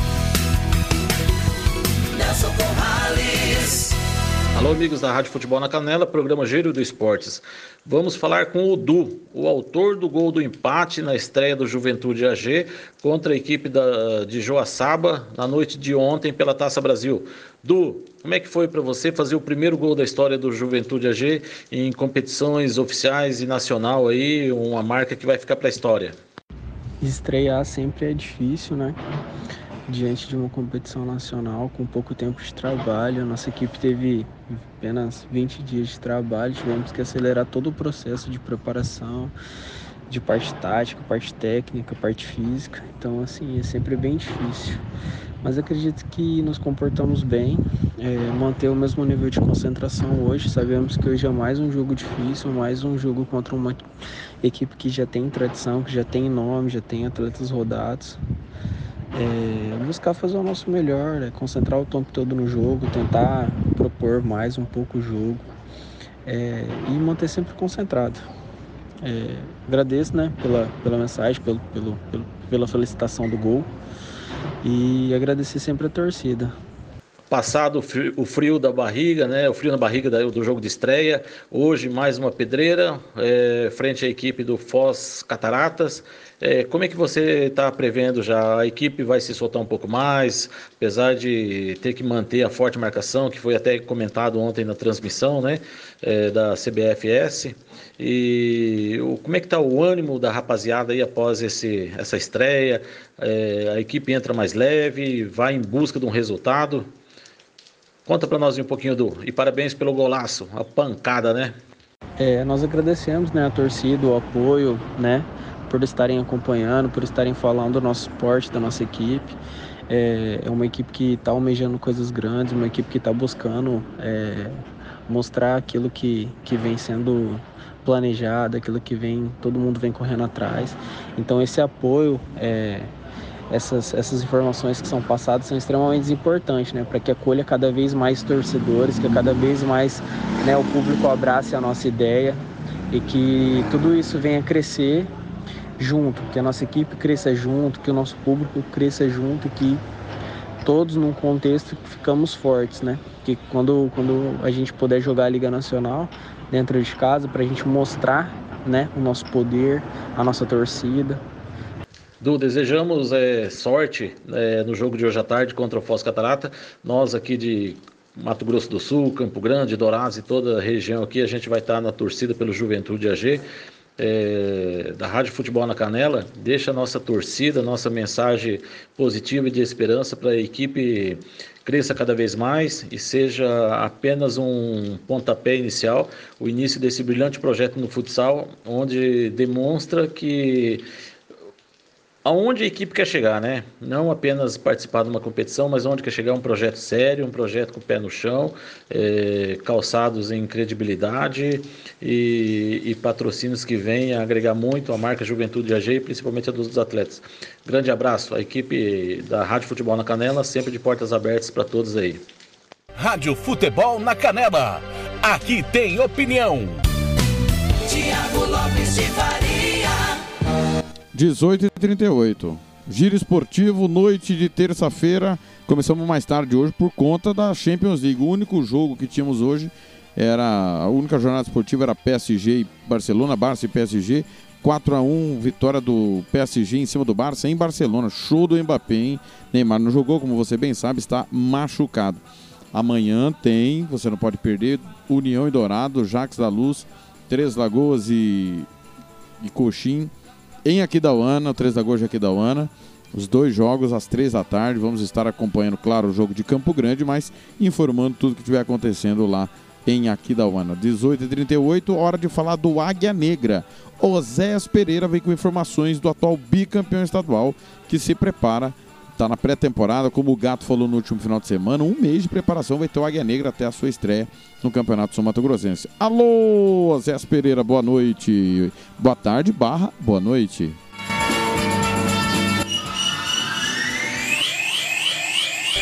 Alô, amigos da Rádio Futebol na Canela, programa Giro do Esportes. Vamos falar com o Du, o autor do gol do empate na estreia do Juventude AG contra a equipe da, de Joaçaba na noite de ontem pela Taça Brasil. Du, como é que foi para você fazer o primeiro gol da história do Juventude AG em competições oficiais e nacional aí, uma marca que vai ficar para a história? Estrear sempre é difícil, né? Diante de uma competição nacional com pouco tempo de trabalho, nossa equipe teve apenas 20 dias de trabalho, tivemos que acelerar todo o processo de preparação, de parte tática, parte técnica, parte física. Então, assim, é sempre bem difícil. Mas acredito que nos comportamos bem, é, manter o mesmo nível de concentração hoje. Sabemos que hoje é mais um jogo difícil, mais um jogo contra uma equipe que já tem tradição, que já tem nome, já tem atletas rodados. É, buscar fazer o nosso melhor, é, concentrar o tempo todo no jogo, tentar propor mais um pouco o jogo é, e manter sempre concentrado. É, agradeço né, pela, pela mensagem, pelo, pelo, pelo, pela felicitação do gol e agradecer sempre a torcida. Passado o frio, o frio da barriga, né? O frio na barriga do jogo de estreia. Hoje mais uma pedreira é, frente à equipe do Foz Cataratas. É, como é que você está prevendo já? A equipe vai se soltar um pouco mais, apesar de ter que manter a forte marcação, que foi até comentado ontem na transmissão né, é, da CBFS. E o, como é que está o ânimo da rapaziada aí após esse, essa estreia? É, a equipe entra mais leve, vai em busca de um resultado. Conta para nós um pouquinho do. E parabéns pelo golaço, a pancada, né? É, nós agradecemos né, a torcida, o apoio, né? por estarem acompanhando, por estarem falando do nosso esporte, da nossa equipe. É, é uma equipe que está almejando coisas grandes, uma equipe que está buscando é, mostrar aquilo que, que vem sendo planejado, aquilo que vem todo mundo vem correndo atrás. Então esse apoio, é, essas, essas informações que são passadas são extremamente importantes, né, para que acolha cada vez mais torcedores, que cada vez mais né, o público abrace a nossa ideia e que tudo isso venha crescer junto, que a nossa equipe cresça junto, que o nosso público cresça junto e que todos num contexto ficamos fortes, né? Que quando, quando a gente puder jogar a Liga Nacional dentro de casa, para a gente mostrar né, o nosso poder, a nossa torcida. Du, desejamos é, sorte é, no jogo de hoje à tarde contra o Foz Catarata. Nós aqui de Mato Grosso do Sul, Campo Grande, Dourados e toda a região aqui, a gente vai estar na torcida pelo Juventude AG é, da Rádio Futebol na Canela, deixa a nossa torcida, nossa mensagem positiva e de esperança para a equipe cresça cada vez mais e seja apenas um pontapé inicial, o início desse brilhante projeto no futsal, onde demonstra que aonde a equipe quer chegar, né? Não apenas participar de uma competição, mas onde quer chegar um projeto sério, um projeto com o pé no chão, é, calçados em credibilidade e, e, patrocínios que venham agregar muito a marca Juventude AG e principalmente a dos atletas. Grande abraço, a equipe da Rádio Futebol na Canela, sempre de portas abertas para todos aí. Rádio Futebol na Canela, aqui tem opinião. Tiago Lopes de. 18 e 38 Giro esportivo, noite de terça-feira. Começamos mais tarde hoje por conta da Champions League. O único jogo que tínhamos hoje era. A única jornada esportiva era PSG e Barcelona, Barça e PSG. 4 a 1 vitória do PSG em cima do Barça em Barcelona. Show do Mbappé, hein? Neymar não jogou, como você bem sabe, está machucado. Amanhã tem, você não pode perder, União e Dourado, Jax da Luz Três Lagoas e, e Coxim em Aquidauana, o Três Lagoas de Aquidauana. Os dois jogos às três da tarde. Vamos estar acompanhando, claro, o jogo de Campo Grande, mas informando tudo que estiver acontecendo lá em Aquidauana. 18h38, hora de falar do Águia Negra. Oséias Pereira vem com informações do atual bicampeão estadual que se prepara Está na pré-temporada, como o Gato falou no último final de semana, um mês de preparação vai ter o Águia Negra até a sua estreia no Campeonato Sul Mato Grossense. Alô, Zé Pereira, boa noite. Boa tarde, barra, boa noite.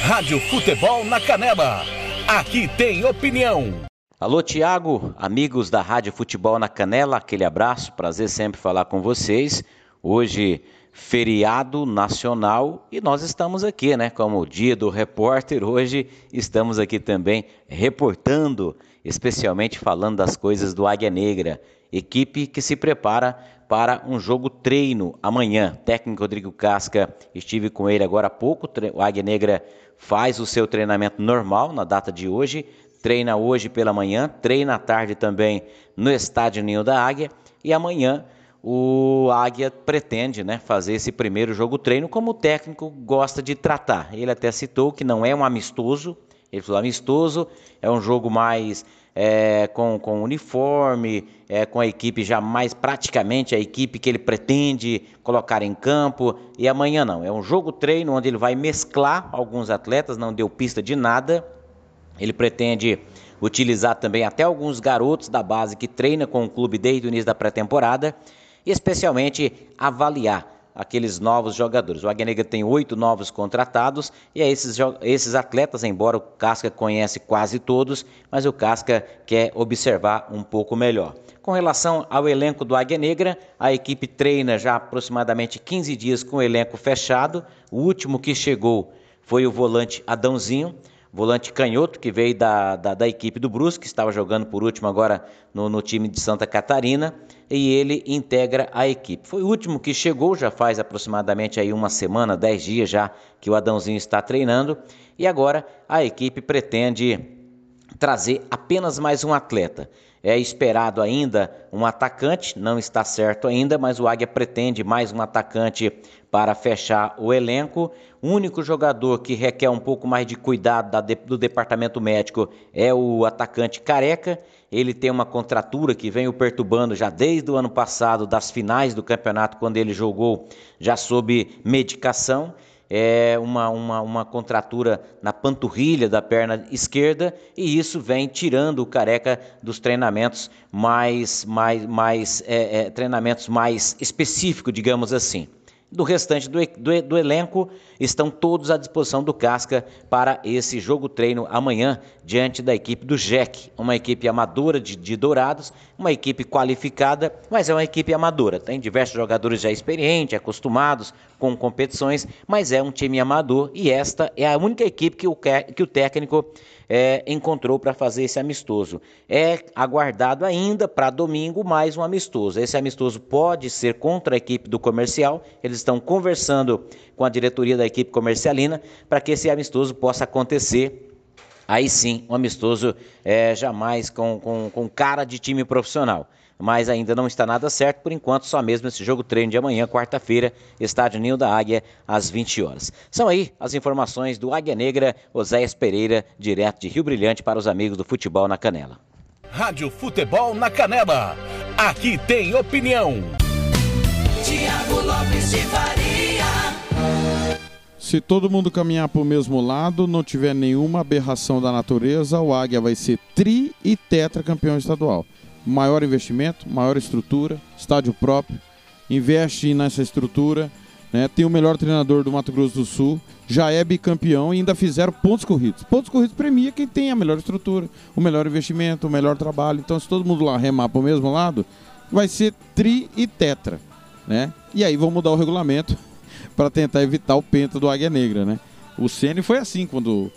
Rádio Futebol na Canela. Aqui tem opinião. Alô, Tiago, amigos da Rádio Futebol na Canela, aquele abraço, prazer sempre falar com vocês. Hoje, feriado nacional e nós estamos aqui, né? Como o dia do repórter, hoje estamos aqui também reportando, especialmente falando das coisas do Águia Negra, equipe que se prepara para um jogo treino amanhã. Técnico Rodrigo Casca, estive com ele agora há pouco. O Águia Negra faz o seu treinamento normal na data de hoje, treina hoje pela manhã, treina à tarde também no Estádio Ninho da Águia e amanhã o Águia pretende né, fazer esse primeiro jogo treino como o técnico gosta de tratar. Ele até citou que não é um amistoso, ele falou amistoso, é um jogo mais é, com, com uniforme, é, com a equipe já mais praticamente a equipe que ele pretende colocar em campo. E amanhã não, é um jogo treino onde ele vai mesclar alguns atletas, não deu pista de nada. Ele pretende utilizar também até alguns garotos da base que treina com o clube desde o início da pré-temporada especialmente avaliar aqueles novos jogadores. O Águia Negra tem oito novos contratados e é esses, esses atletas, embora o Casca conhece quase todos, mas o Casca quer observar um pouco melhor. Com relação ao elenco do Águia Negra, a equipe treina já aproximadamente 15 dias com o elenco fechado. O último que chegou foi o volante Adãozinho, volante canhoto que veio da, da, da equipe do Brusque, que estava jogando por último agora no, no time de Santa Catarina e ele integra a equipe. Foi o último que chegou, já faz aproximadamente aí uma semana, dez dias já que o Adãozinho está treinando e agora a equipe pretende trazer apenas mais um atleta. É esperado ainda um atacante, não está certo ainda, mas o Águia pretende mais um atacante para fechar o elenco. O único jogador que requer um pouco mais de cuidado do departamento médico é o atacante Careca ele tem uma contratura que vem o perturbando já desde o ano passado, das finais do campeonato, quando ele jogou já sob medicação. É uma, uma, uma contratura na panturrilha da perna esquerda e isso vem tirando o careca dos treinamentos mais, mais, mais é, é, treinamentos mais específicos, digamos assim. Do restante do, do, do, elenco estão todos à disposição do Casca para esse jogo treino amanhã diante da equipe do JEC, uma equipe amadora de, de, Dourados, uma equipe qualificada, mas é uma equipe amadora. Tem diversos jogadores já experientes, acostumados com competições, mas é um time amador e esta é a única equipe que o, que o técnico é, encontrou para fazer esse amistoso. É aguardado ainda para domingo mais um amistoso. Esse amistoso pode ser contra a equipe do comercial. Eles estão conversando com a diretoria da equipe comercialina para que esse amistoso possa acontecer aí sim, um amistoso é, jamais com, com, com cara de time profissional mas ainda não está nada certo. Por enquanto, só mesmo esse jogo treino de amanhã, quarta-feira, estádio Ninho da Águia, às 20 horas. São aí as informações do Águia Negra, Oséias Pereira, direto de Rio Brilhante para os amigos do futebol na Canela. Rádio Futebol na Canela. Aqui tem opinião. Tiago Lopes de Faria. Se todo mundo caminhar para o mesmo lado, não tiver nenhuma aberração da natureza, o Águia vai ser tri e tetra campeão estadual maior investimento, maior estrutura, estádio próprio, investe nessa estrutura, né? tem o melhor treinador do Mato Grosso do Sul, já é bicampeão e ainda fizeram pontos corridos. Pontos corridos premia quem tem a melhor estrutura, o melhor investimento, o melhor trabalho. Então, se todo mundo lá remar para o mesmo lado, vai ser tri e tetra, né? E aí vão mudar o regulamento para tentar evitar o penta do Águia Negra, né? O Ceni foi assim quando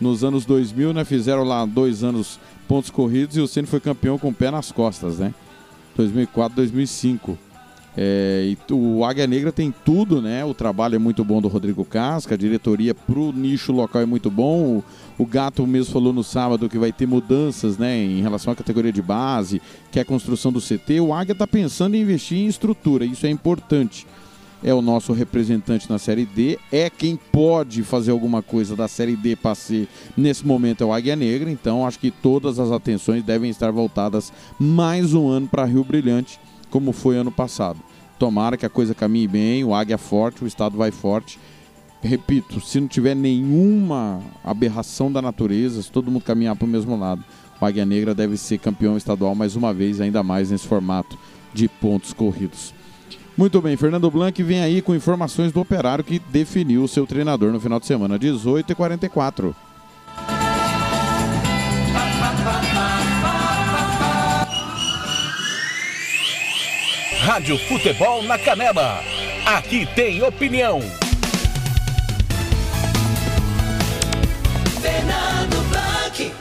nos anos 2000, né, fizeram lá dois anos pontos corridos e o Ceni foi campeão com o pé nas costas, né? 2004, 2005. É, e o Águia Negra tem tudo, né? O trabalho é muito bom do Rodrigo Casca, a diretoria pro nicho local é muito bom. O, o Gato mesmo falou no sábado que vai ter mudanças, né, em relação à categoria de base, que é a construção do CT. O Águia está pensando em investir em estrutura, isso é importante. É o nosso representante na Série D, é quem pode fazer alguma coisa da Série D para ser, nesse momento, é o Águia Negra. Então, acho que todas as atenções devem estar voltadas mais um ano para Rio Brilhante como foi ano passado. Tomara que a coisa caminhe bem, o Águia forte, o Estado vai forte. Repito, se não tiver nenhuma aberração da natureza, se todo mundo caminhar para o mesmo lado, o Águia Negra deve ser campeão estadual mais uma vez, ainda mais nesse formato de pontos corridos. Muito bem, Fernando Blanc vem aí com informações do operário que definiu o seu treinador no final de semana, 18 e 44. Rádio Futebol na Canela. Aqui tem opinião. Fernando Blanc.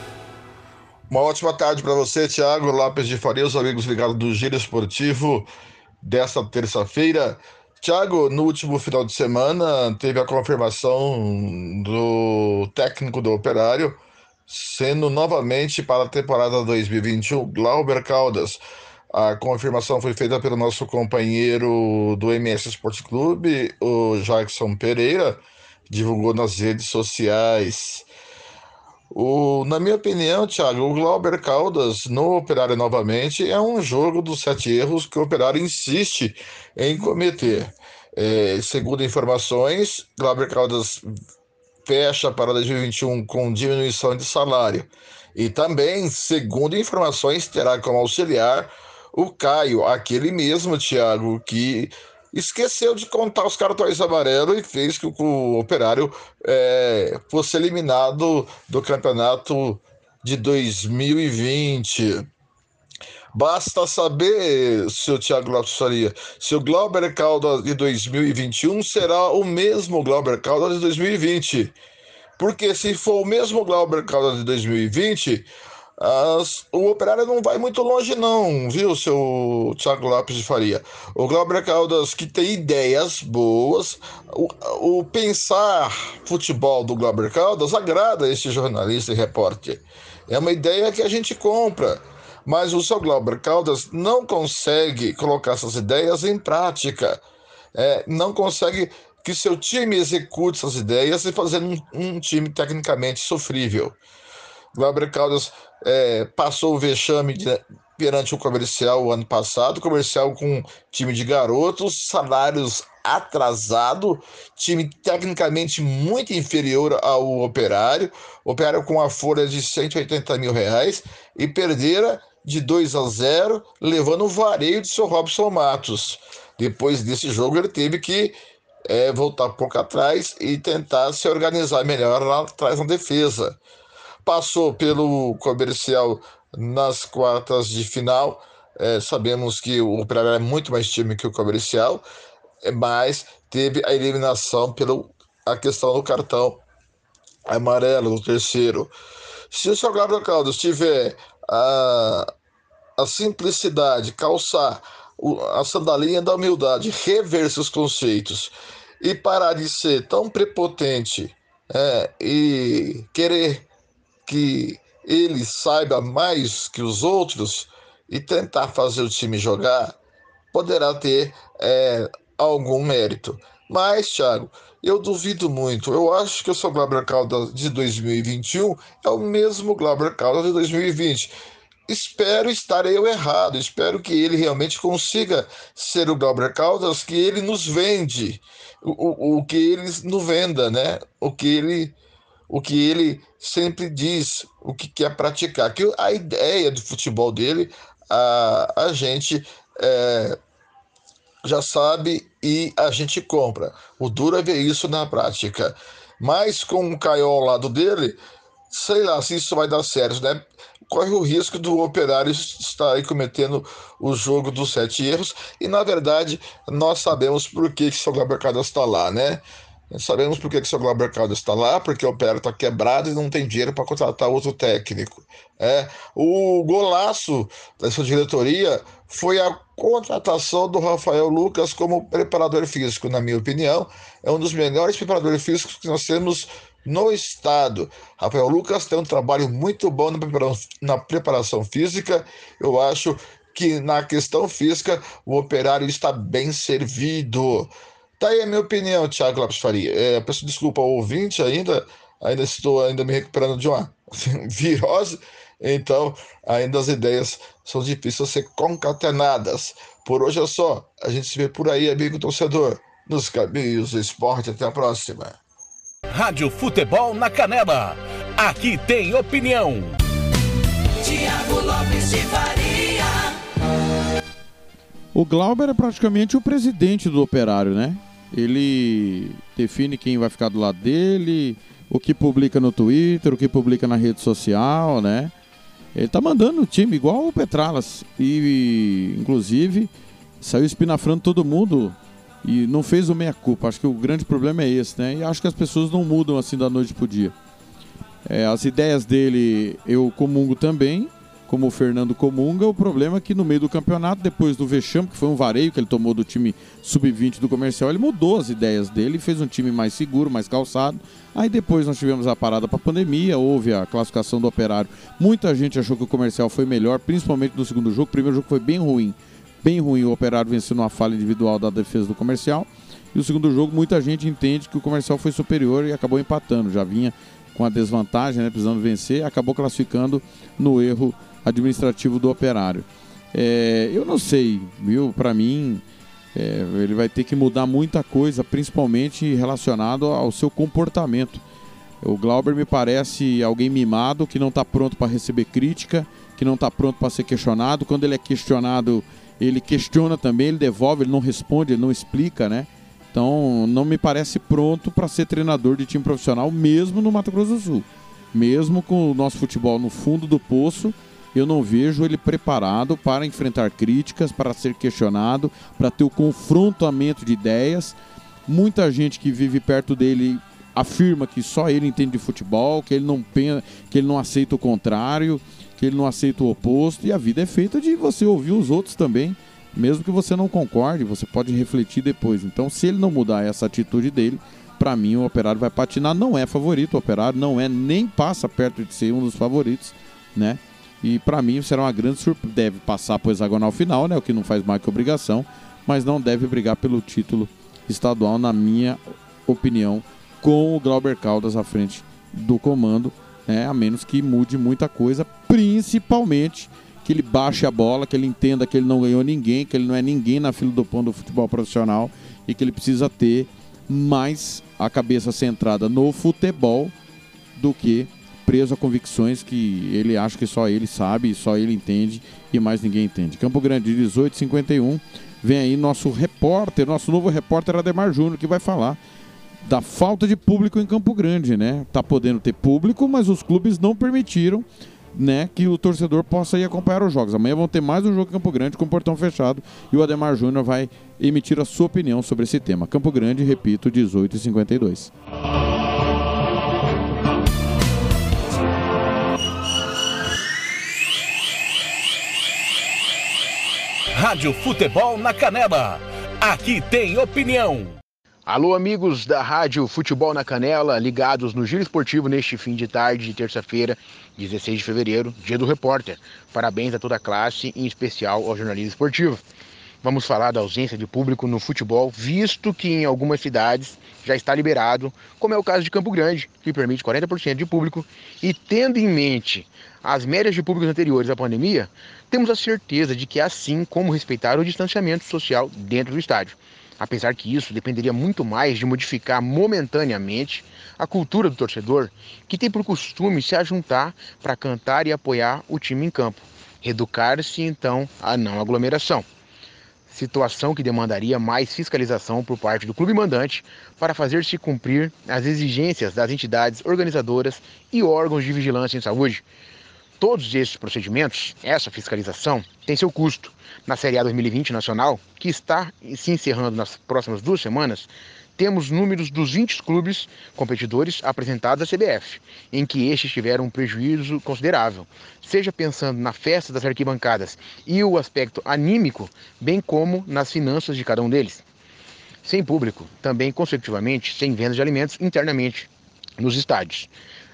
Uma ótima tarde para você, Thiago Lopes de Faria, os amigos ligados do Giro Esportivo desta terça-feira. Thiago, no último final de semana, teve a confirmação do técnico do Operário, sendo novamente para a temporada 2021 Glauber Caldas. A confirmação foi feita pelo nosso companheiro do MS Esporte Clube, o Jackson Pereira, divulgou nas redes sociais. O, na minha opinião, Thiago, o Glauber Caldas no Operário novamente é um jogo dos sete erros que o Operário insiste em cometer. É, segundo informações, Glauber Caldas fecha para 2021 com diminuição de salário. E também, segundo informações, terá como auxiliar o Caio, aquele mesmo, Thiago, que esqueceu de contar os cartões amarelos e fez que o Operário é, fosse eliminado do campeonato de 2020. Basta saber, seu Thiago Lopes Faria, se o Glauber Caldas de 2021 será o mesmo Glauber Caldas de 2020. Porque se for o mesmo Glauber Caldas de 2020, as, o Operário não vai muito longe, não, viu, seu Thiago Lopes de Faria? O Glauber Caldas, que tem ideias boas, o, o pensar futebol do Glauber Caldas agrada esse jornalista e repórter. É uma ideia que a gente compra, mas o seu Glauber Caldas não consegue colocar essas ideias em prática, é, não consegue que seu time execute essas ideias e fazer um, um time tecnicamente sofrível. Glauber Caldas é, passou o vexame de, perante o comercial o ano passado, comercial com time de garotos, salários atrasado, time tecnicamente muito inferior ao operário, operário com a folha de 180 mil reais e perdera de 2 a 0, levando o vareio de seu Robson Matos. Depois desse jogo, ele teve que é, voltar um pouco atrás e tentar se organizar melhor lá atrás na defesa passou pelo comercial nas quartas de final. É, sabemos que o Operário é muito mais time que o comercial, é, mas teve a eliminação pela a questão do cartão amarelo no terceiro. Se o Gabriel Caldas tiver a, a simplicidade, calçar a sandalinha da humildade, rever seus conceitos e parar de ser tão prepotente é, e querer que ele saiba mais que os outros e tentar fazer o time jogar, poderá ter é, algum mérito. Mas, Thiago, eu duvido muito. Eu acho que o seu Glauber Caldas de 2021 é o mesmo Glauber Caldas de 2020. Espero estar eu errado. Espero que ele realmente consiga ser o Glauber Caldas que ele nos vende, o, o, o que ele nos venda, né? O que ele o que ele sempre diz, o que quer praticar. Que a ideia do futebol dele, a, a gente é, já sabe e a gente compra. O duro é ver isso na prática. Mas com o Caio ao lado dele, sei lá se isso vai dar certo, né? Corre o risco do operário estar aí cometendo o jogo dos sete erros, e na verdade nós sabemos por que, o Gabriel Carlos está lá, né? Sabemos por que o seu Glauber Caldas está lá, porque o Operário está quebrado e não tem dinheiro para contratar outro técnico. É, o golaço da sua diretoria foi a contratação do Rafael Lucas como preparador físico, na minha opinião. É um dos melhores preparadores físicos que nós temos no estado. Rafael Lucas tem um trabalho muito bom na preparação física. Eu acho que na questão física o operário está bem servido. Tá aí a minha opinião, Thiago Lopes Faria. É, peço desculpa ao ouvinte ainda, ainda estou ainda me recuperando de uma virose, então ainda as ideias são difíceis de ser concatenadas. Por hoje é só. A gente se vê por aí, amigo torcedor, nos caminhos do esporte. Até a próxima. Rádio Futebol na Canela. Aqui tem opinião. Tiago Lopes de Faria. O Glauber é praticamente o presidente do operário, né? Ele define quem vai ficar do lado dele, o que publica no Twitter, o que publica na rede social, né? Ele tá mandando o time igual o Petralas. E, inclusive, saiu espinafrando todo mundo e não fez o meia-culpa. Acho que o grande problema é esse, né? E acho que as pessoas não mudam assim da noite pro dia. É, as ideias dele eu comungo também, como o Fernando comunga. O problema é que no meio do campeonato, depois do vexame, que foi um vareio que ele tomou do time sub-20 do comercial, ele mudou as ideias dele, fez um time mais seguro, mais calçado. Aí depois nós tivemos a parada para pandemia, houve a classificação do operário. Muita gente achou que o comercial foi melhor, principalmente no segundo jogo. O primeiro jogo foi bem ruim. Bem ruim, o operário venceu numa falha individual da defesa do comercial. E o segundo jogo, muita gente entende que o comercial foi superior e acabou empatando. Já vinha com a desvantagem, né, precisando vencer, acabou classificando no erro administrativo do operário. É, eu não sei, viu? Para mim, é, ele vai ter que mudar muita coisa, principalmente relacionado ao seu comportamento. O Glauber me parece alguém mimado que não está pronto para receber crítica, que não está pronto para ser questionado. Quando ele é questionado, ele questiona também, ele devolve, ele não responde, ele não explica, né? Então, não me parece pronto para ser treinador de time profissional, mesmo no Mato Grosso do Sul. Mesmo com o nosso futebol no fundo do poço, eu não vejo ele preparado para enfrentar críticas, para ser questionado, para ter o confrontamento de ideias. Muita gente que vive perto dele afirma que só ele entende de futebol, que ele não pensa, que ele não aceita o contrário, que ele não aceita o oposto, e a vida é feita de você ouvir os outros também, mesmo que você não concorde, você pode refletir depois. Então, se ele não mudar essa atitude dele, para mim o Operário vai patinar, não é favorito, o Operário não é nem passa perto de ser um dos favoritos, né? E para mim será uma grande surpresa. Deve passar para o hexagonal final, né? O que não faz mais que obrigação, mas não deve brigar pelo título estadual, na minha opinião, com o Glauber Caldas à frente do comando, né? A menos que mude muita coisa, principalmente que ele baixe a bola, que ele entenda que ele não ganhou ninguém, que ele não é ninguém na fila do pão do futebol profissional e que ele precisa ter mais a cabeça centrada no futebol do que preso a convicções que ele acha que só ele sabe, só ele entende e mais ninguém entende. Campo Grande, 1851. Vem aí nosso repórter, nosso novo repórter Ademar Júnior, que vai falar da falta de público em Campo Grande, né? Tá podendo ter público, mas os clubes não permitiram, né, que o torcedor possa ir acompanhar os jogos. Amanhã vão ter mais um jogo em Campo Grande com portão fechado e o Ademar Júnior vai emitir a sua opinião sobre esse tema. Campo Grande, repito, 1852. Rádio Futebol na Canela. Aqui tem opinião. Alô, amigos da Rádio Futebol na Canela, ligados no Giro Esportivo neste fim de tarde de terça-feira, 16 de fevereiro, dia do repórter. Parabéns a toda a classe, em especial ao jornalismo esportivo. Vamos falar da ausência de público no futebol, visto que em algumas cidades já está liberado, como é o caso de Campo Grande, que permite 40% de público, e tendo em mente as médias de públicos anteriores à pandemia, temos a certeza de que é assim como respeitar o distanciamento social dentro do estádio. Apesar que isso dependeria muito mais de modificar momentaneamente a cultura do torcedor, que tem por costume se ajuntar para cantar e apoiar o time em campo. Reeducar-se então à não aglomeração. Situação que demandaria mais fiscalização por parte do clube mandante para fazer-se cumprir as exigências das entidades organizadoras e órgãos de vigilância em saúde, Todos esses procedimentos, essa fiscalização, tem seu custo. Na Série A 2020 nacional, que está se encerrando nas próximas duas semanas, temos números dos 20 clubes competidores apresentados à CBF, em que estes tiveram um prejuízo considerável, seja pensando na festa das arquibancadas e o aspecto anímico, bem como nas finanças de cada um deles. Sem público, também consecutivamente sem venda de alimentos internamente nos estádios.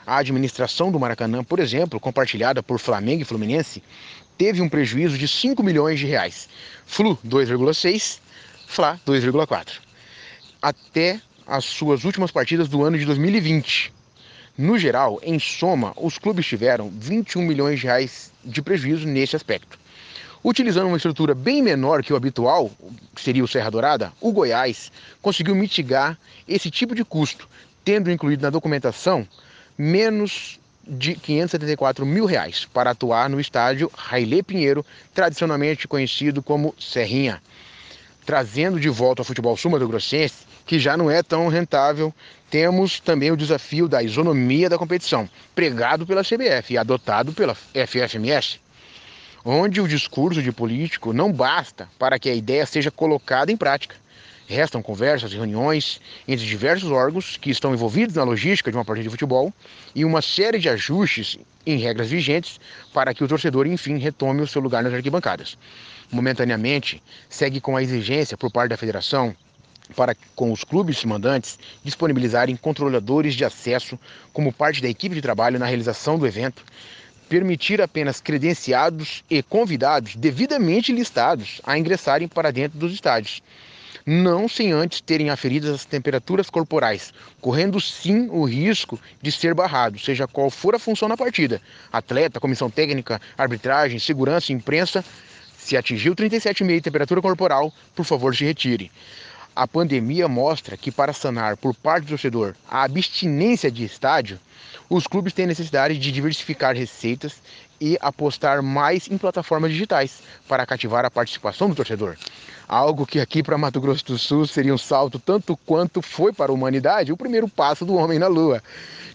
A administração do Maracanã, por exemplo, compartilhada por Flamengo e Fluminense, teve um prejuízo de 5 milhões de reais. Flu 2,6, Fla 2,4. Até as suas últimas partidas do ano de 2020. No geral, em soma, os clubes tiveram 21 milhões de reais de prejuízo nesse aspecto. Utilizando uma estrutura bem menor que o habitual, que seria o Serra Dourada, o Goiás conseguiu mitigar esse tipo de custo, tendo incluído na documentação menos de 574 mil reais para atuar no estádio Railê Pinheiro, tradicionalmente conhecido como Serrinha. Trazendo de volta ao futebol sul-mato-grossense, que já não é tão rentável, temos também o desafio da isonomia da competição, pregado pela CBF e adotado pela FFMS, onde o discurso de político não basta para que a ideia seja colocada em prática. Restam conversas e reuniões entre diversos órgãos que estão envolvidos na logística de uma partida de futebol e uma série de ajustes em regras vigentes para que o torcedor, enfim, retome o seu lugar nas arquibancadas. Momentaneamente, segue com a exigência por parte da federação para com os clubes mandantes disponibilizarem controladores de acesso como parte da equipe de trabalho na realização do evento, permitir apenas credenciados e convidados devidamente listados a ingressarem para dentro dos estádios não sem antes terem aferidas as temperaturas corporais, correndo sim o risco de ser barrado, seja qual for a função na partida. Atleta, comissão técnica, arbitragem, segurança, imprensa. Se atingiu 37,5 temperatura corporal, por favor se retire. A pandemia mostra que para sanar por parte do torcedor a abstinência de estádio, os clubes têm necessidade de diversificar receitas e apostar mais em plataformas digitais para cativar a participação do torcedor. Algo que aqui para Mato Grosso do Sul seria um salto tanto quanto foi para a humanidade o primeiro passo do homem na Lua.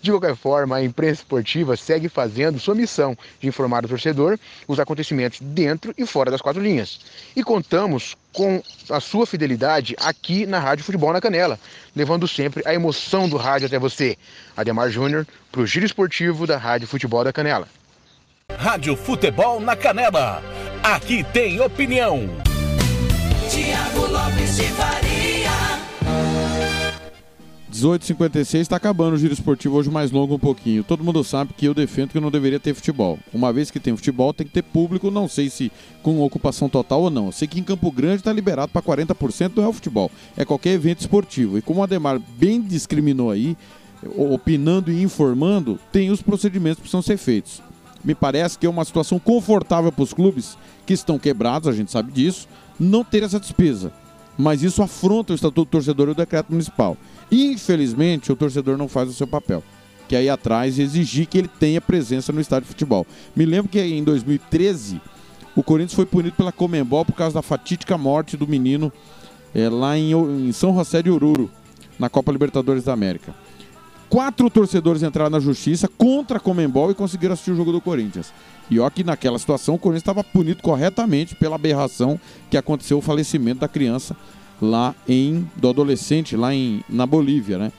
De qualquer forma, a imprensa esportiva segue fazendo sua missão de informar o torcedor os acontecimentos dentro e fora das quatro linhas. E contamos com a sua fidelidade aqui na Rádio Futebol na Canela, levando sempre a emoção do rádio até você. Ademar Júnior, para o Giro Esportivo da Rádio Futebol da Canela. Rádio Futebol na Canela. Aqui tem opinião. Tiago Lopes de Faria. 18h56 está acabando o giro esportivo hoje mais longo um pouquinho. Todo mundo sabe que eu defendo que não deveria ter futebol. Uma vez que tem futebol, tem que ter público, não sei se com ocupação total ou não. Eu sei que em Campo Grande está liberado para 40%, não é o futebol, é qualquer evento esportivo. E como o Ademar bem discriminou aí, opinando e informando, tem os procedimentos que precisam ser feitos. Me parece que é uma situação confortável para os clubes que estão quebrados, a gente sabe disso, não ter essa despesa. Mas isso afronta o Estatuto do Torcedor e o decreto municipal. Infelizmente, o torcedor não faz o seu papel, que é ir atrás e exigir que ele tenha presença no estádio de futebol. Me lembro que em 2013, o Corinthians foi punido pela Comembol por causa da fatídica morte do menino é, lá em, em São José de Oruro, na Copa Libertadores da América. Quatro torcedores entraram na justiça contra a Comembol e conseguiram assistir o jogo do Corinthians. E ó que naquela situação o Corinthians estava punido corretamente pela aberração que aconteceu o falecimento da criança lá em do adolescente lá em na Bolívia, né?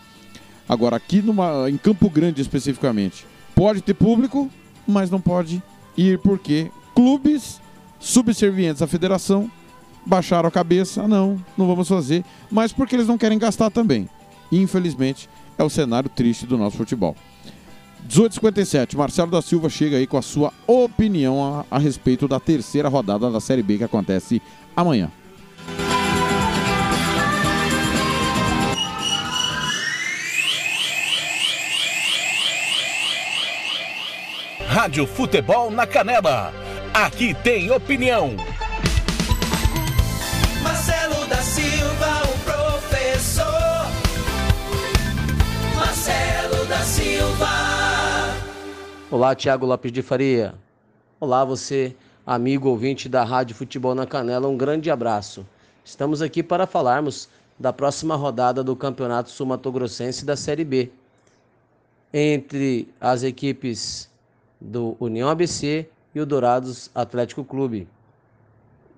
Agora aqui numa, em Campo Grande especificamente, pode ter público, mas não pode ir porque clubes subservientes à federação baixaram a cabeça, não, não vamos fazer, mas porque eles não querem gastar também. Infelizmente, é o cenário triste do nosso futebol. 1857, Marcelo da Silva chega aí com a sua opinião a, a respeito da terceira rodada da Série B que acontece amanhã. Rádio Futebol na Canela. Aqui tem opinião. Olá, Tiago Lopes de Faria. Olá, você, amigo ouvinte da Rádio Futebol na Canela. Um grande abraço. Estamos aqui para falarmos da próxima rodada do Campeonato Sul-Mato-Grossense da Série B. Entre as equipes do União ABC e o Dourados Atlético Clube.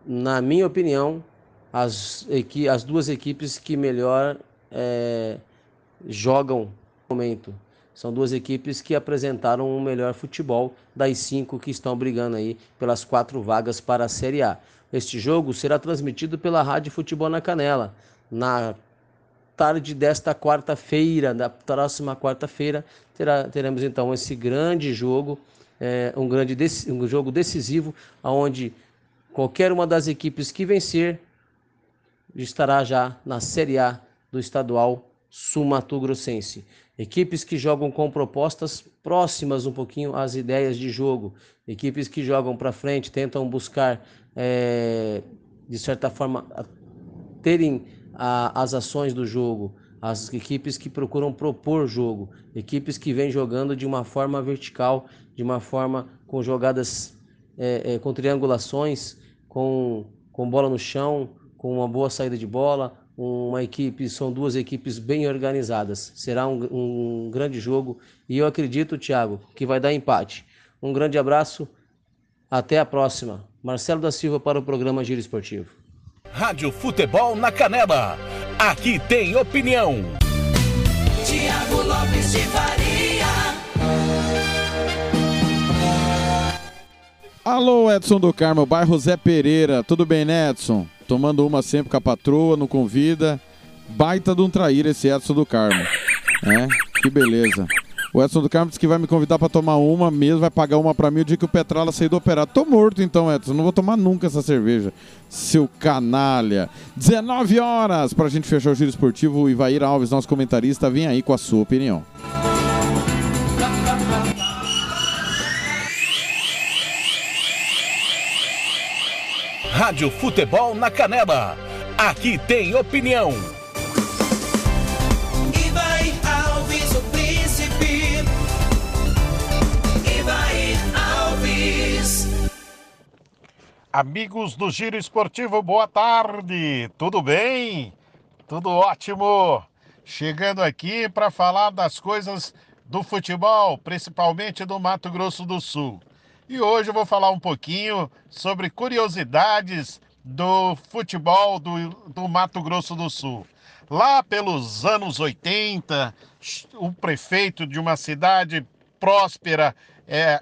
Na minha opinião, as, as duas equipes que melhor é, jogam no momento. São duas equipes que apresentaram um melhor futebol das cinco que estão brigando aí pelas quatro vagas para a Série A. Este jogo será transmitido pela Rádio Futebol na Canela, na tarde desta quarta-feira, da próxima quarta-feira, teremos então esse grande jogo, é, um grande um jogo decisivo, onde qualquer uma das equipes que vencer estará já na Série A do estadual sul-mato-grossense. Equipes que jogam com propostas próximas um pouquinho às ideias de jogo, equipes que jogam para frente, tentam buscar, é, de certa forma, terem a, as ações do jogo, as equipes que procuram propor jogo, equipes que vêm jogando de uma forma vertical, de uma forma com jogadas é, é, com triangulações, com, com bola no chão, com uma boa saída de bola, uma equipe, são duas equipes bem organizadas. Será um, um grande jogo e eu acredito, Thiago, que vai dar empate. Um grande abraço, até a próxima. Marcelo da Silva para o programa Giro Esportivo. Rádio Futebol na Canela. Aqui tem opinião. Tiago Lopes de Faria. Alô, Edson do Carmo, bairro Zé Pereira. Tudo bem, né, Edson? Tomando uma sempre com a patroa, não convida. Baita de um traíra esse Edson do Carmo. É, que beleza. O Edson do Carmo disse que vai me convidar para tomar uma mesmo, vai pagar uma para mim o dia que o Petrala sair do operado. Tô morto então, Edson, não vou tomar nunca essa cerveja. Seu canalha. 19 horas para a gente fechar o giro esportivo. O Ivair Alves, nosso comentarista, vem aí com a sua opinião. Rádio Futebol na Canela. Aqui tem opinião. Alves, o príncipe. Alves. Amigos do Giro Esportivo, boa tarde. Tudo bem? Tudo ótimo. Chegando aqui para falar das coisas do futebol, principalmente do Mato Grosso do Sul. E hoje eu vou falar um pouquinho sobre curiosidades do futebol do, do Mato Grosso do Sul. Lá pelos anos 80, o prefeito de uma cidade próspera, é,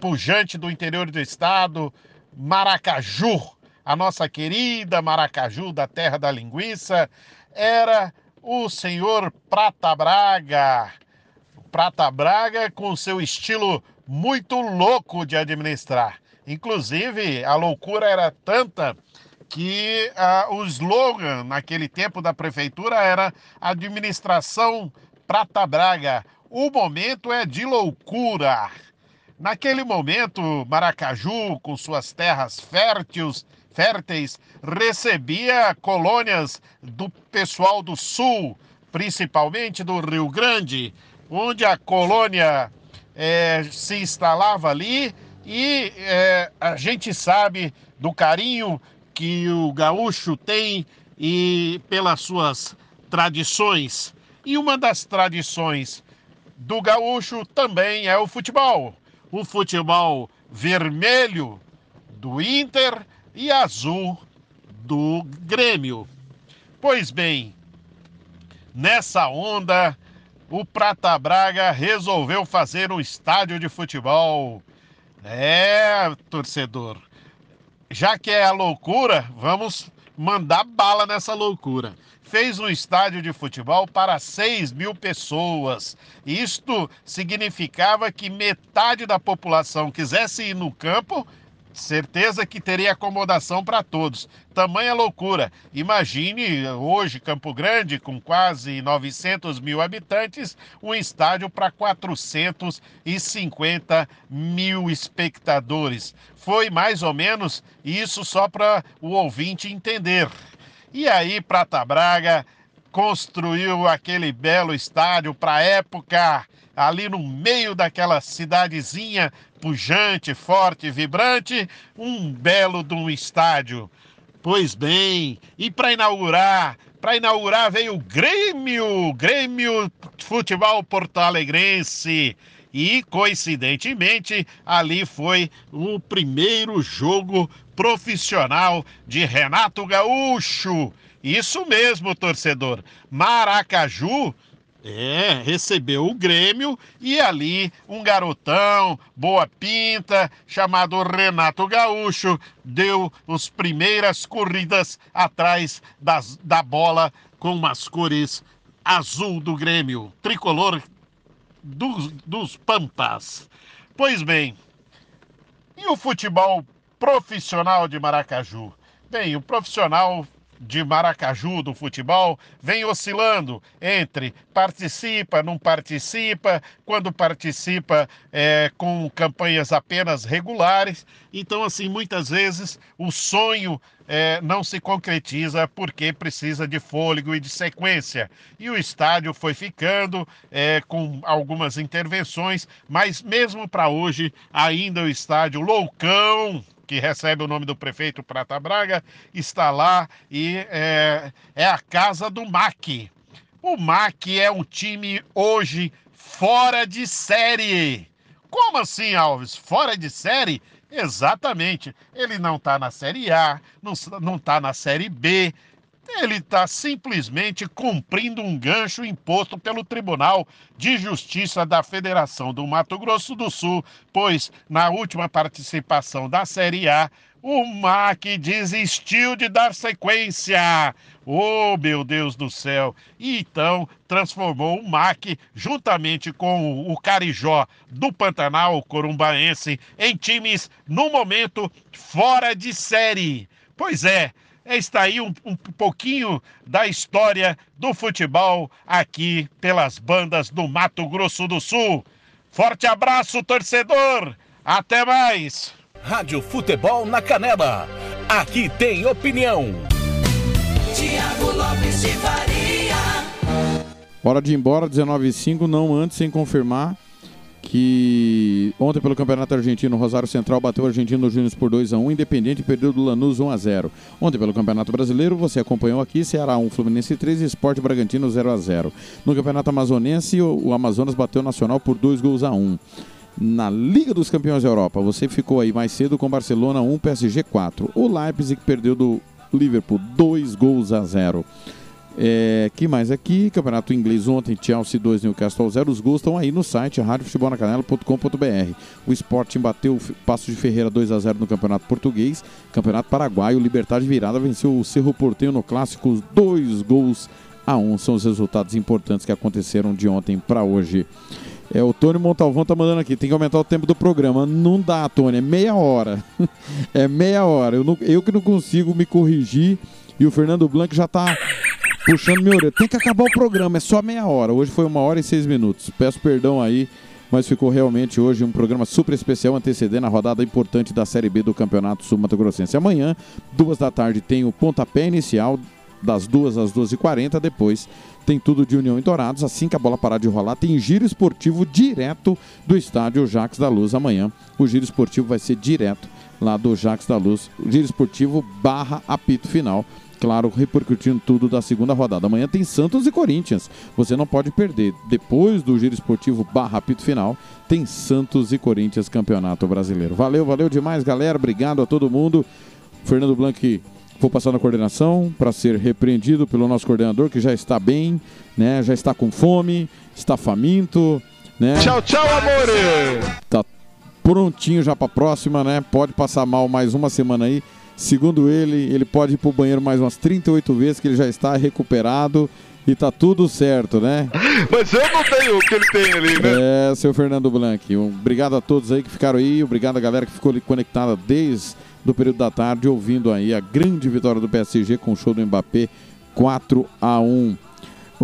pujante do interior do estado, Maracaju, a nossa querida Maracaju da terra da linguiça, era o senhor Prata Braga. Prata Braga com seu estilo muito louco de administrar. Inclusive, a loucura era tanta que uh, o slogan naquele tempo da prefeitura era administração Prata Braga. O momento é de loucura. Naquele momento, Maracaju, com suas terras férteis, férteis, recebia colônias do pessoal do sul, principalmente do Rio Grande, onde a colônia é, se instalava ali e é, a gente sabe do carinho que o gaúcho tem e pelas suas tradições. E uma das tradições do gaúcho também é o futebol. O futebol vermelho do Inter e azul do Grêmio. Pois bem, nessa onda o Prata Braga resolveu fazer um estádio de futebol. É, torcedor. Já que é a loucura, vamos mandar bala nessa loucura. Fez um estádio de futebol para 6 mil pessoas. Isto significava que metade da população quisesse ir no campo Certeza que teria acomodação para todos. Tamanha loucura. Imagine hoje Campo Grande, com quase 900 mil habitantes, um estádio para 450 mil espectadores. Foi mais ou menos isso só para o ouvinte entender. E aí, Prata Braga construiu aquele belo estádio para a época, ali no meio daquela cidadezinha pujante, forte, vibrante, um belo de um estádio. Pois bem, e para inaugurar, para inaugurar veio o Grêmio, Grêmio Futebol Porto Alegrense. E coincidentemente, ali foi o primeiro jogo profissional de Renato Gaúcho Isso mesmo, torcedor. Maracaju é, recebeu o Grêmio e ali um garotão, boa pinta, chamado Renato Gaúcho, deu as primeiras corridas atrás das, da bola com umas cores azul do Grêmio, tricolor dos, dos Pampas. Pois bem, e o futebol profissional de Maracaju? Bem, o profissional de Maracaju do futebol vem oscilando entre participa, não participa, quando participa é, com campanhas apenas regulares. Então, assim, muitas vezes o sonho é, não se concretiza porque precisa de fôlego e de sequência. E o estádio foi ficando é, com algumas intervenções, mas mesmo para hoje, ainda o estádio loucão que recebe o nome do prefeito Prata Braga, está lá e é, é a casa do MAC. O MAC é um time hoje fora de série. Como assim, Alves? Fora de série? Exatamente. Ele não está na Série A, não está na Série B, ele está simplesmente cumprindo um gancho imposto pelo Tribunal de Justiça da Federação do Mato Grosso do Sul, pois na última participação da Série A, o MAC desistiu de dar sequência. Oh, meu Deus do céu! E então transformou o MAC, juntamente com o Carijó do Pantanal Corumbaense, em times, no momento, fora de série. Pois é, está aí um, um, pouquinho da história do futebol aqui pelas bandas do Mato Grosso do Sul. Forte abraço, torcedor! Até mais! Rádio Futebol na Canela. Aqui tem opinião. Tiago Lopes de Faria. Hora de ir embora, 19 h 05 não antes sem confirmar que ontem pelo Campeonato Argentino, Rosário Central bateu o Argentino Júnior por 2 a 1 Independente perdeu do Lanús 1 a 0 Ontem pelo Campeonato Brasileiro, você acompanhou aqui, Ceará 1, Fluminense 3 e Esporte Bragantino 0 a 0 No Campeonato Amazonense, o Amazonas bateu o Nacional por 2 gols a 1 na Liga dos Campeões da Europa, você ficou aí mais cedo com Barcelona 1, PSG 4. O Leipzig perdeu do Liverpool 2 gols a 0. É, que mais aqui? Campeonato Inglês ontem, Chelsea 2, Newcastle 0. Os gols estão aí no site radiofutebolnacanela.com.br. O Sporting bateu o Passo de Ferreira 2 a 0 no Campeonato Português. Campeonato Paraguaio, Libertad Virada venceu o Cerro Porteño no Clássico, dois gols a um. São os resultados importantes que aconteceram de ontem para hoje. É, o Tony Montalvão tá mandando aqui, tem que aumentar o tempo do programa. Não dá, Tony, é meia hora. é meia hora. Eu, não, eu que não consigo me corrigir e o Fernando Blanco já tá puxando meu orelha. Tem que acabar o programa, é só meia hora. Hoje foi uma hora e seis minutos. Peço perdão aí, mas ficou realmente hoje um programa super especial antecedendo a rodada importante da Série B do Campeonato Sul Mato Grossense. Amanhã, duas da tarde, tem o pontapé inicial, das duas às duas e quarenta. Depois tem tudo de União e Dourados. Assim que a bola parar de rolar, tem giro esportivo direto do estádio Jaques da Luz. Amanhã, o giro esportivo vai ser direto lá do Jaques da Luz. Giro esportivo barra apito final claro, repercutindo tudo da segunda rodada. Amanhã tem Santos e Corinthians. Você não pode perder. Depois do giro esportivo barra apito final, tem Santos e Corinthians Campeonato Brasileiro. Valeu, valeu demais, galera. Obrigado a todo mundo. Fernando Blanc vou passar na coordenação para ser repreendido pelo nosso coordenador que já está bem, né? Já está com fome, está faminto, né? Tchau, tchau, amores. Tá prontinho já para a próxima, né? Pode passar mal mais uma semana aí. Segundo ele, ele pode ir pro banheiro mais umas 38 vezes, que ele já está recuperado e tá tudo certo, né? Mas eu não tenho o que ele tem ali, né? É, seu Fernando Blanc. Obrigado a todos aí que ficaram aí, obrigado a galera que ficou conectada desde o período da tarde, ouvindo aí a grande vitória do PSG com o show do Mbappé 4 a 1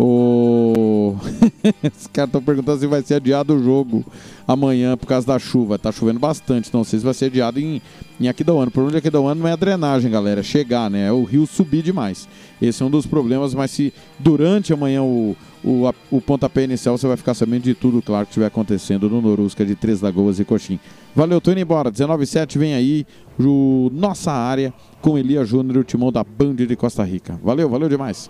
o... Os caras estão perguntando se vai ser adiado o jogo amanhã por causa da chuva. Tá chovendo bastante, não sei se vai ser adiado em, em Aquidauano. O problema de Aquidauano não é a drenagem, galera, é chegar, né? É o rio subir demais. Esse é um dos problemas, mas se durante amanhã o, o, a, o pontapé inicial você vai ficar sabendo de tudo, claro, que estiver acontecendo no Norusca de Três Lagoas e Coxim. Valeu, tô indo embora. 19 vem aí, o Nossa Área, com Elia Júnior e o timão da Band de Costa Rica. Valeu, valeu demais.